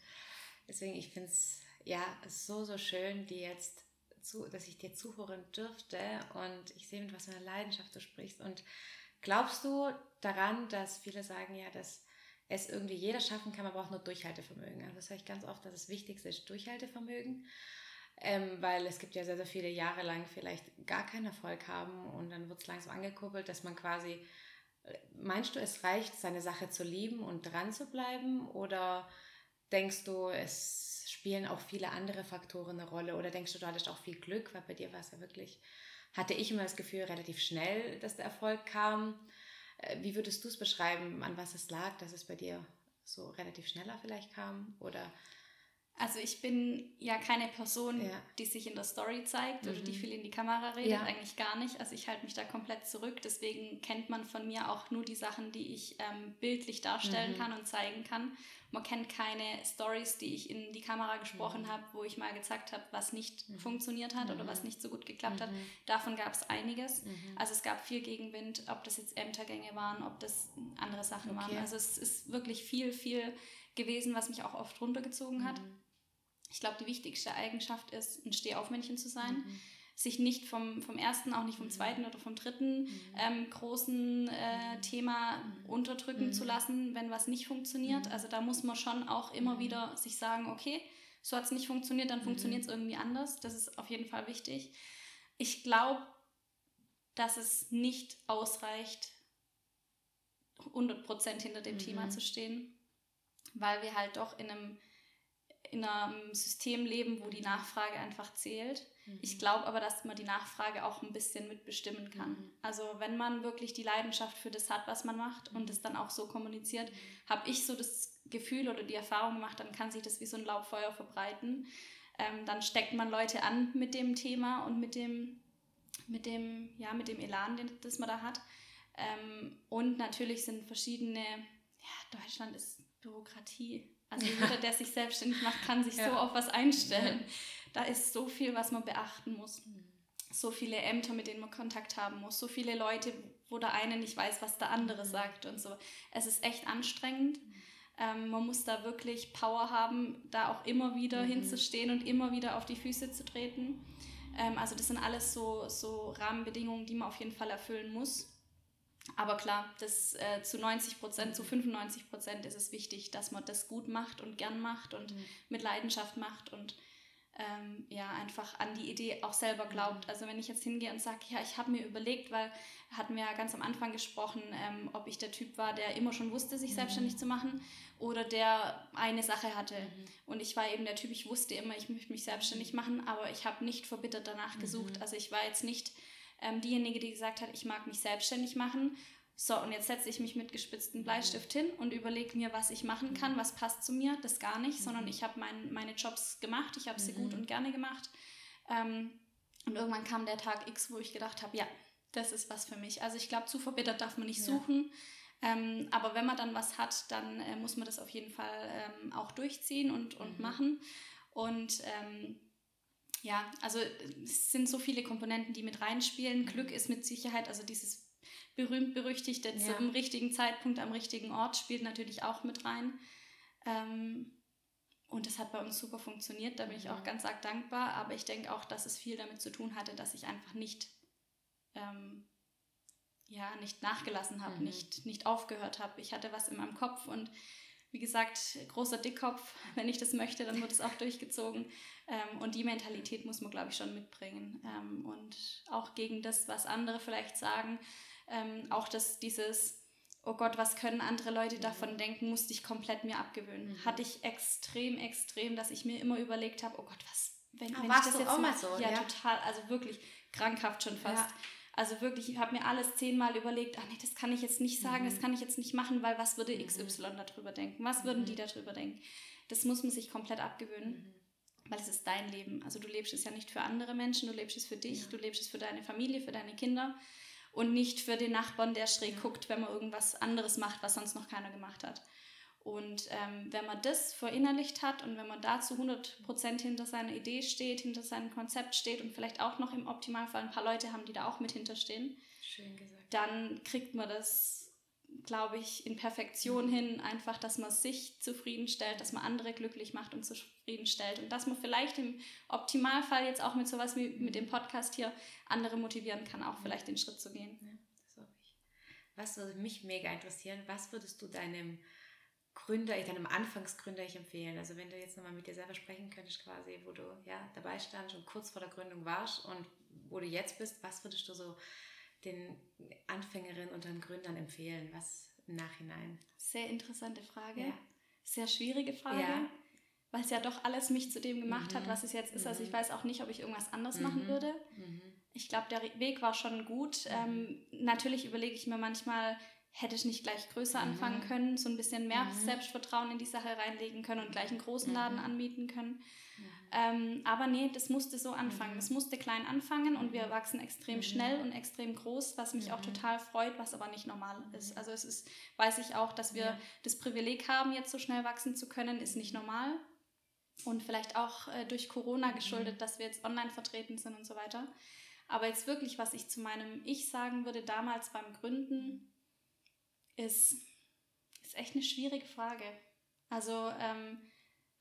deswegen, ich finde es ja so, so schön, die jetzt zu, dass ich dir zuhören dürfte und ich sehe, mit was für einer Leidenschaft du sprichst. Und glaubst du daran, dass viele sagen, ja, dass es irgendwie jeder schaffen kann, man braucht nur Durchhaltevermögen. Also das höre ich ganz oft, dass das Wichtigste ist Durchhaltevermögen. Ähm, weil es gibt ja sehr, sehr viele Jahre lang vielleicht gar keinen Erfolg haben und dann wird es langsam angekuppelt, dass man quasi, äh, meinst du, es reicht, seine Sache zu lieben und dran zu bleiben oder denkst du, es spielen auch viele andere Faktoren eine Rolle oder denkst du, du hattest auch viel Glück, weil bei dir war es ja wirklich, hatte ich immer das Gefühl, relativ schnell, dass der Erfolg kam. Äh, wie würdest du es beschreiben, an was es lag, dass es bei dir so relativ schneller vielleicht kam? Oder also ich bin ja keine Person, ja. die sich in der Story zeigt mhm. oder die mhm. viel in die Kamera redet, ja. eigentlich gar nicht. Also ich halte mich da komplett zurück. Deswegen kennt man von mir auch nur die Sachen, die ich ähm, bildlich darstellen mhm. kann und zeigen kann. Man kennt keine Stories, die ich in die Kamera gesprochen mhm. habe, wo ich mal gezeigt habe, was nicht mhm. funktioniert hat oder was mhm. nicht so gut geklappt hat. Davon gab es einiges. Also es gab viel Gegenwind, ob das jetzt Ämtergänge waren, ob das andere Sachen okay. waren. Also es ist wirklich viel, viel gewesen, was mich auch oft runtergezogen hat. Ich glaube, die wichtigste Eigenschaft ist, ein Stehaufmännchen zu sein. Mhm. Sich nicht vom, vom ersten, auch nicht vom mhm. zweiten oder vom dritten mhm. ähm, großen äh, mhm. Thema mhm. unterdrücken zu lassen, wenn was nicht funktioniert. Also da muss man schon auch immer wieder sich sagen, okay, so hat es nicht funktioniert, dann funktioniert es irgendwie anders. Das ist auf jeden Fall wichtig. Ich glaube, dass es nicht ausreicht, 100% hinter dem Thema zu stehen, weil wir halt doch in einem in einem System leben, wo die Nachfrage einfach zählt. Mhm. Ich glaube aber, dass man die Nachfrage auch ein bisschen mitbestimmen kann. Mhm. Also wenn man wirklich die Leidenschaft für das hat, was man macht und es dann auch so kommuniziert, habe ich so das Gefühl oder die Erfahrung gemacht, dann kann sich das wie so ein Laubfeuer verbreiten. Ähm, dann steckt man Leute an mit dem Thema und mit dem, mit dem, ja, mit dem Elan, den, das man da hat. Ähm, und natürlich sind verschiedene, ja, Deutschland ist Bürokratie also jeder, der sich selbstständig macht, kann sich ja. so auf was einstellen. Da ist so viel, was man beachten muss. So viele Ämter, mit denen man Kontakt haben muss. So viele Leute, wo der eine nicht weiß, was der andere mhm. sagt und so. Es ist echt anstrengend. Ähm, man muss da wirklich Power haben, da auch immer wieder mhm. hinzustehen und immer wieder auf die Füße zu treten. Ähm, also das sind alles so, so Rahmenbedingungen, die man auf jeden Fall erfüllen muss. Aber klar, das, äh, zu 90 Prozent, zu 95 Prozent ist es wichtig, dass man das gut macht und gern macht und mhm. mit Leidenschaft macht und ähm, ja, einfach an die Idee auch selber glaubt. Mhm. Also wenn ich jetzt hingehe und sage, ja, ich habe mir überlegt, weil hatten wir ja ganz am Anfang gesprochen, ähm, ob ich der Typ war, der immer schon wusste, sich mhm. selbstständig zu machen oder der eine Sache hatte. Mhm. Und ich war eben der Typ, ich wusste immer, ich möchte mich selbstständig machen, aber ich habe nicht verbittert danach mhm. gesucht. Also ich war jetzt nicht ähm, diejenige, die gesagt hat, ich mag mich selbstständig machen. So, und jetzt setze ich mich mit gespitztem Bleistift hin und überlege mir, was ich machen kann, was passt zu mir. Das gar nicht, sondern mhm. ich habe mein, meine Jobs gemacht, ich habe sie gut mhm. und gerne gemacht. Ähm, und irgendwann kam der Tag X, wo ich gedacht habe, ja, das ist was für mich. Also ich glaube, zu verbittert darf man nicht suchen. Ja. Ähm, aber wenn man dann was hat, dann äh, muss man das auf jeden Fall ähm, auch durchziehen und, und mhm. machen. Und ähm, ja, also es sind so viele Komponenten, die mit reinspielen. Mhm. Glück ist mit Sicherheit, also dieses berühmt-berüchtigte ja. zum richtigen Zeitpunkt am richtigen Ort spielt natürlich auch mit rein. Ähm, und das hat bei uns super funktioniert, da bin ich auch ganz arg dankbar. Aber ich denke auch, dass es viel damit zu tun hatte, dass ich einfach nicht, ähm, ja, nicht nachgelassen habe, mhm. nicht, nicht aufgehört habe. Ich hatte was in meinem Kopf und wie gesagt, großer Dickkopf, (laughs) wenn ich das möchte, dann wird es auch durchgezogen. Ähm, und die Mentalität muss man, glaube ich, schon mitbringen. Ähm, und auch gegen das, was andere vielleicht sagen, ähm, auch das, dieses, oh Gott, was können andere Leute mhm. davon denken, musste ich komplett mir abgewöhnen. Mhm. Hatte ich extrem, extrem, dass ich mir immer überlegt habe, oh Gott, was, wenn, wenn ich das jetzt auch mal so? Ja, ja, total, also wirklich krankhaft schon fast. Ja. Also wirklich, ich habe mir alles zehnmal überlegt, ach nee, das kann ich jetzt nicht sagen, mhm. das kann ich jetzt nicht machen, weil was würde XY mhm. darüber denken? Was würden die mhm. darüber denken? Das muss man sich komplett abgewöhnen, mhm. weil es ist dein Leben. Also du lebst es ja nicht für andere Menschen, du lebst es für dich, ja. du lebst es für deine Familie, für deine Kinder und nicht für den Nachbarn, der schräg ja. guckt, wenn man irgendwas anderes macht, was sonst noch keiner gemacht hat. Und ähm, wenn man das verinnerlicht hat und wenn man da zu 100% hinter seiner Idee steht, hinter seinem Konzept steht und vielleicht auch noch im Optimalfall ein paar Leute haben, die da auch mit hinterstehen, dann kriegt man das, glaube ich, in Perfektion mhm. hin, einfach, dass man sich zufriedenstellt, dass man andere glücklich macht und zufriedenstellt und dass man vielleicht im Optimalfall jetzt auch mit sowas wie mit dem Podcast hier andere motivieren kann, auch vielleicht den Schritt zu gehen. Ja, das ich. Was würde mich mega interessieren, was würdest du deinem Gründer, ich deinem Anfangsgründer ich empfehlen? Also wenn du jetzt nochmal mit dir selber sprechen könntest, quasi, wo du ja dabei standst und kurz vor der Gründung warst und wo du jetzt bist, was würdest du so den Anfängerinnen und den Gründern empfehlen? Was im Nachhinein? Sehr interessante Frage. Ja. Sehr schwierige Frage. Ja. Weil es ja doch alles mich zu dem gemacht mhm. hat, was es jetzt ist. Also ich mhm. weiß auch nicht, ob ich irgendwas anderes mhm. machen würde. Mhm. Ich glaube, der Weg war schon gut. Mhm. Ähm, natürlich überlege ich mir manchmal, hätte ich nicht gleich größer mhm. anfangen können, so ein bisschen mehr mhm. Selbstvertrauen in die Sache reinlegen können und gleich einen großen Laden mhm. anmieten können. Mhm. Ähm, aber nee, das musste so anfangen. Das mhm. musste klein anfangen und wir mhm. wachsen extrem schnell und extrem groß, was mich auch total freut, was aber nicht normal ist. Also es ist, weiß ich auch, dass wir das Privileg haben, jetzt so schnell wachsen zu können, ist nicht normal. Und vielleicht auch äh, durch Corona geschuldet, dass wir jetzt online vertreten sind und so weiter. Aber jetzt wirklich, was ich zu meinem Ich sagen würde, damals beim Gründen, ist, ist echt eine schwierige Frage. Also ähm,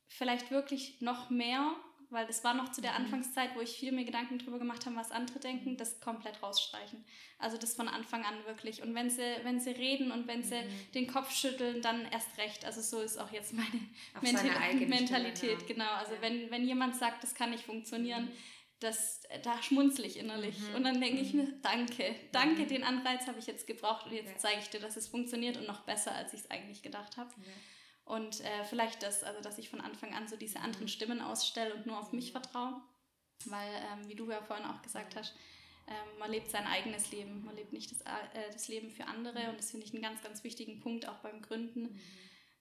vielleicht wirklich noch mehr, weil das war noch zu der mhm. Anfangszeit, wo ich viel mir Gedanken darüber gemacht habe, was andere denken, das komplett rausstreichen. Also das von Anfang an wirklich. Und wenn sie, wenn sie reden und wenn sie mhm. den Kopf schütteln, dann erst recht. Also so ist auch jetzt meine Mental Mentalität. Stimme, ja. Genau. Also ja. wenn, wenn jemand sagt, das kann nicht funktionieren, mhm das, da schmunzle ich innerlich. Mhm. Und dann denke ich mhm. mir, danke, danke, mhm. den Anreiz habe ich jetzt gebraucht und jetzt ja. zeige ich dir, dass es funktioniert und noch besser, als ich es eigentlich gedacht habe. Ja. Und äh, vielleicht das, also dass ich von Anfang an so diese anderen mhm. Stimmen ausstelle und nur auf mich mhm. vertraue. Weil, ähm, wie du ja vorhin auch gesagt hast, ähm, man lebt sein eigenes Leben, man lebt nicht das, äh, das Leben für andere und das finde ich einen ganz, ganz wichtigen Punkt auch beim Gründen.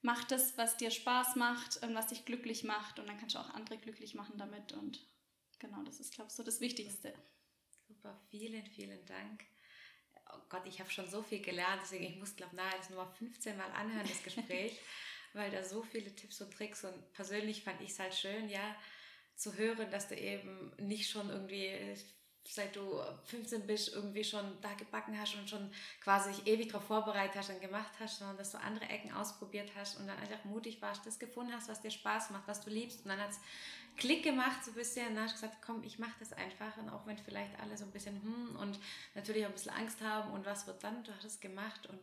Mach das, was dir Spaß macht und was dich glücklich macht und dann kannst du auch andere glücklich machen damit und Genau, das ist, glaube ich, so das Wichtigste. Super, vielen, vielen Dank. Oh Gott, ich habe schon so viel gelernt, deswegen ich muss, glaube ich, nahe das Nummer 15 Mal anhören, das Gespräch, (laughs) weil da so viele Tipps und Tricks und persönlich fand ich es halt schön, ja, zu hören, dass du eben nicht schon irgendwie seit du 15 bist, irgendwie schon da gebacken hast und schon quasi ewig darauf vorbereitet hast und gemacht hast, sondern dass du andere Ecken ausprobiert hast und dann einfach mutig warst, das gefunden hast, was dir Spaß macht, was du liebst. Und dann hat es Klick gemacht so ein bisschen und dann gesagt, komm, ich mache das einfach. Und auch wenn vielleicht alle so ein bisschen hm und natürlich auch ein bisschen Angst haben und was wird dann, du hast es gemacht und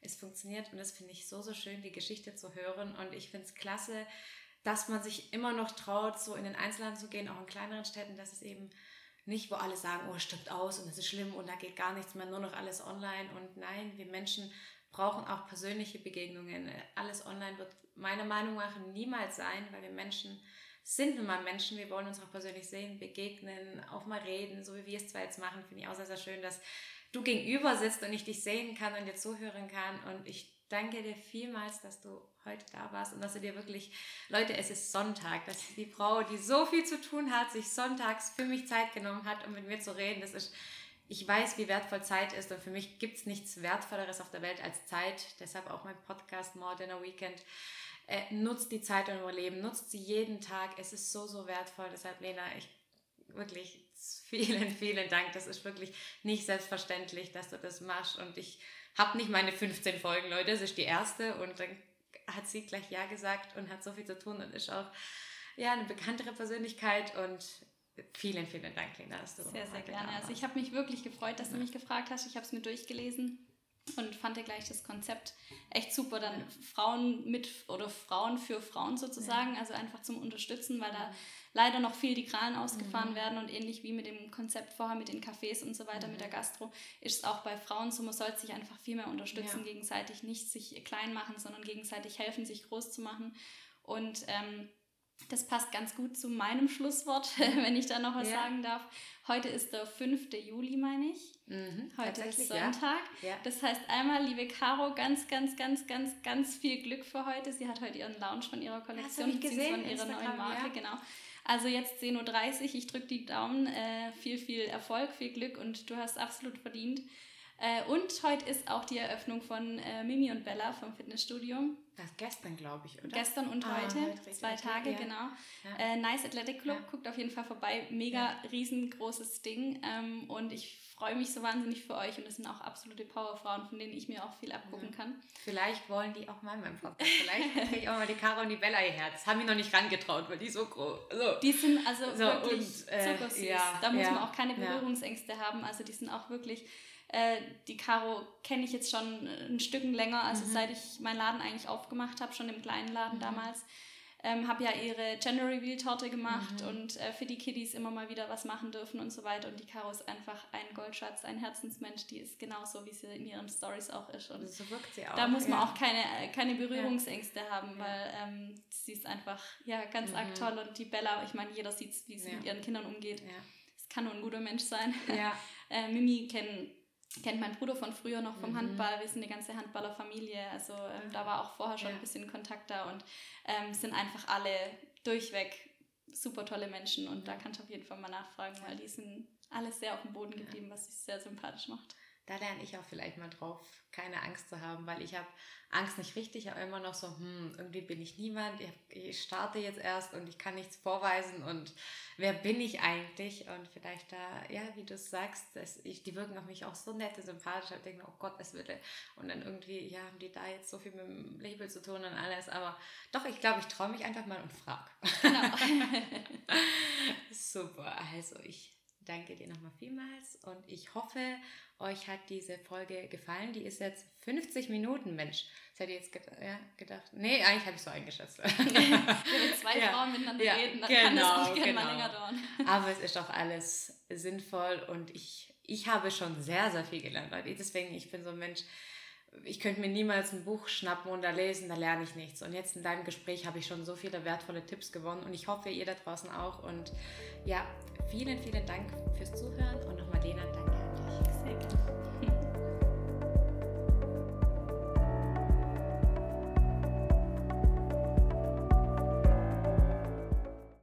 es funktioniert. Und das finde ich so, so schön, die Geschichte zu hören. Und ich finde es klasse, dass man sich immer noch traut, so in den Einzelhandel zu gehen, auch in kleineren Städten, dass es eben nicht, wo alle sagen, oh, stirbt aus und das ist schlimm und da geht gar nichts mehr, nur noch alles online. Und nein, wir Menschen brauchen auch persönliche Begegnungen. Alles online wird meiner Meinung nach niemals sein, weil wir Menschen sind nun mal Menschen, wir wollen uns auch persönlich sehen, begegnen, auch mal reden, so wie wir es zwar jetzt machen, finde ich auch sehr, sehr schön, dass du gegenüber sitzt und ich dich sehen kann und dir zuhören kann und ich danke dir vielmals, dass du heute da warst und dass du dir wirklich, Leute, es ist Sonntag, dass die Frau, die so viel zu tun hat, sich sonntags für mich Zeit genommen hat, um mit mir zu reden. Das ist, ich weiß, wie wertvoll Zeit ist und für mich gibt es nichts Wertvolleres auf der Welt als Zeit. Deshalb auch mein Podcast More Than a Weekend. Äh, nutzt die Zeit in eurem Leben, nutzt sie jeden Tag. Es ist so, so wertvoll. Deshalb, Lena, ich wirklich vielen, (laughs) vielen Dank. Das ist wirklich nicht selbstverständlich, dass du das machst und ich habe nicht meine 15 Folgen, Leute, das ist die erste und dann hat sie gleich Ja gesagt und hat so viel zu tun und ist auch ja, eine bekanntere Persönlichkeit und vielen, vielen Dank, Lena, dass du Sehr, sehr gerne. Also ich habe mich wirklich gefreut, dass ja. du mich gefragt hast. Ich habe es mir durchgelesen und fand ja gleich das Konzept echt super. Dann ja. Frauen mit oder Frauen für Frauen sozusagen, ja. also einfach zum Unterstützen, weil da leider noch viel die Kralen ausgefahren mhm. werden und ähnlich wie mit dem Konzept vorher mit den Cafés und so weiter, mhm. mit der Gastro, ist es auch bei Frauen so, man sollte sich einfach viel mehr unterstützen, ja. gegenseitig nicht sich klein machen, sondern gegenseitig helfen, sich groß zu machen. Und ähm, das passt ganz gut zu meinem Schlusswort, (laughs) wenn ich da noch was ja. sagen darf. Heute ist der 5. Juli, meine ich. Mhm, Heute ist Sonntag. Ja. Ja. Das heißt einmal, liebe Caro, ganz, ganz, ganz, ganz, ganz viel Glück für heute. Sie hat heute ihren Lounge von ihrer Kollektion, beziehungsweise von ihrer neuen Marke, genau. Also jetzt 10.30 Uhr, ich drücke die Daumen. Äh, viel, viel Erfolg, viel Glück und du hast absolut verdient. Äh, und heute ist auch die Eröffnung von äh, Mimi und Bella vom Fitnessstudio. Das gestern, glaube ich, oder? Gestern und ah, heute, heute zwei Tage, ja. genau. Ja. Äh, nice Athletic Club, ja. guckt auf jeden Fall vorbei. Mega riesengroßes Ding. Ähm, und ich freue mich so wahnsinnig für euch. Und das sind auch absolute Powerfrauen, von denen ich mir auch viel abgucken kann. Vielleicht wollen die auch mal in meinem Podcast. Vielleicht kriege ich auch mal die Caro und die Bella hierher. Das haben wir noch nicht rangetraut, weil die so groß so. Die sind also so, wirklich und, äh, zuckersüß. da muss man auch keine Berührungsängste haben. Also die sind auch wirklich Äh, die Caro kenne ich jetzt schon ein Stück länger, also mhm. seit ich meinen Laden eigentlich aufgemacht habe, schon im kleinen Laden mhm. damals ähm, habe ja ihre Gender Reveal Torte gemacht mhm. und äh, für die Kiddies immer mal wieder was machen dürfen und so weiter. Und die Caro ist einfach ein Goldschatz, ein Herzensmensch, die ist genauso, wie sie in ihren Stories auch ist. Und so wirkt sie auch. Da muss man ja. auch keine, äh, keine Berührungsängste ja. haben, weil ähm, sie ist einfach ja, ganz mhm. arg toll. Und die Bella, ich meine, jeder sieht, wie sie ja. mit ihren Kindern umgeht. Es kann nur ein guter Mensch sein. (laughs) äh, Mimi kennen kennt mein Bruder von früher noch vom mhm. Handball. Wir sind eine ganze Handballerfamilie. Also ähm, da war auch vorher schon ja. ein bisschen Kontakt da und ähm, sind einfach alle durchweg super tolle Menschen. Und da kannst du auf jeden Fall mal nachfragen, weil die sind alle sehr auf dem Boden geblieben, was sich sehr sympathisch macht da lerne ich auch vielleicht mal drauf, keine Angst zu haben, weil ich habe Angst nicht richtig, aber immer noch so, hm, irgendwie bin ich niemand, ich starte jetzt erst und ich kann nichts vorweisen und wer bin ich eigentlich? Und vielleicht da, ja, wie du sagst, das, ich, die wirken auf mich auch so nett und sympathisch, ich denke, oh Gott, es würde. Und dann irgendwie, ja, haben die da jetzt so viel mit dem Label zu tun und alles, aber doch, ich glaube, ich traue mich einfach mal und frage. Genau. (laughs) Super, also ich danke dir nochmal vielmals und ich hoffe, euch hat diese Folge gefallen. Die ist jetzt 50 Minuten, Mensch. Das hätte ich jetzt gedacht, ja, gedacht. Nee, eigentlich habe ich so eingeschätzt. (laughs) Wenn zwei ja. Frauen miteinander ja, reden, dann genau, kann es gerne genau. mal länger dauern. Aber es ist doch alles sinnvoll und ich, ich habe schon sehr, sehr viel gelernt, Leute. Deswegen, ich bin so ein Mensch, ich könnte mir niemals ein Buch schnappen und da lesen, da lerne ich nichts. Und jetzt in deinem Gespräch habe ich schon so viele wertvolle Tipps gewonnen und ich hoffe, ihr da draußen auch. Und ja, vielen, vielen Dank fürs Zuhören und nochmal Lena, danke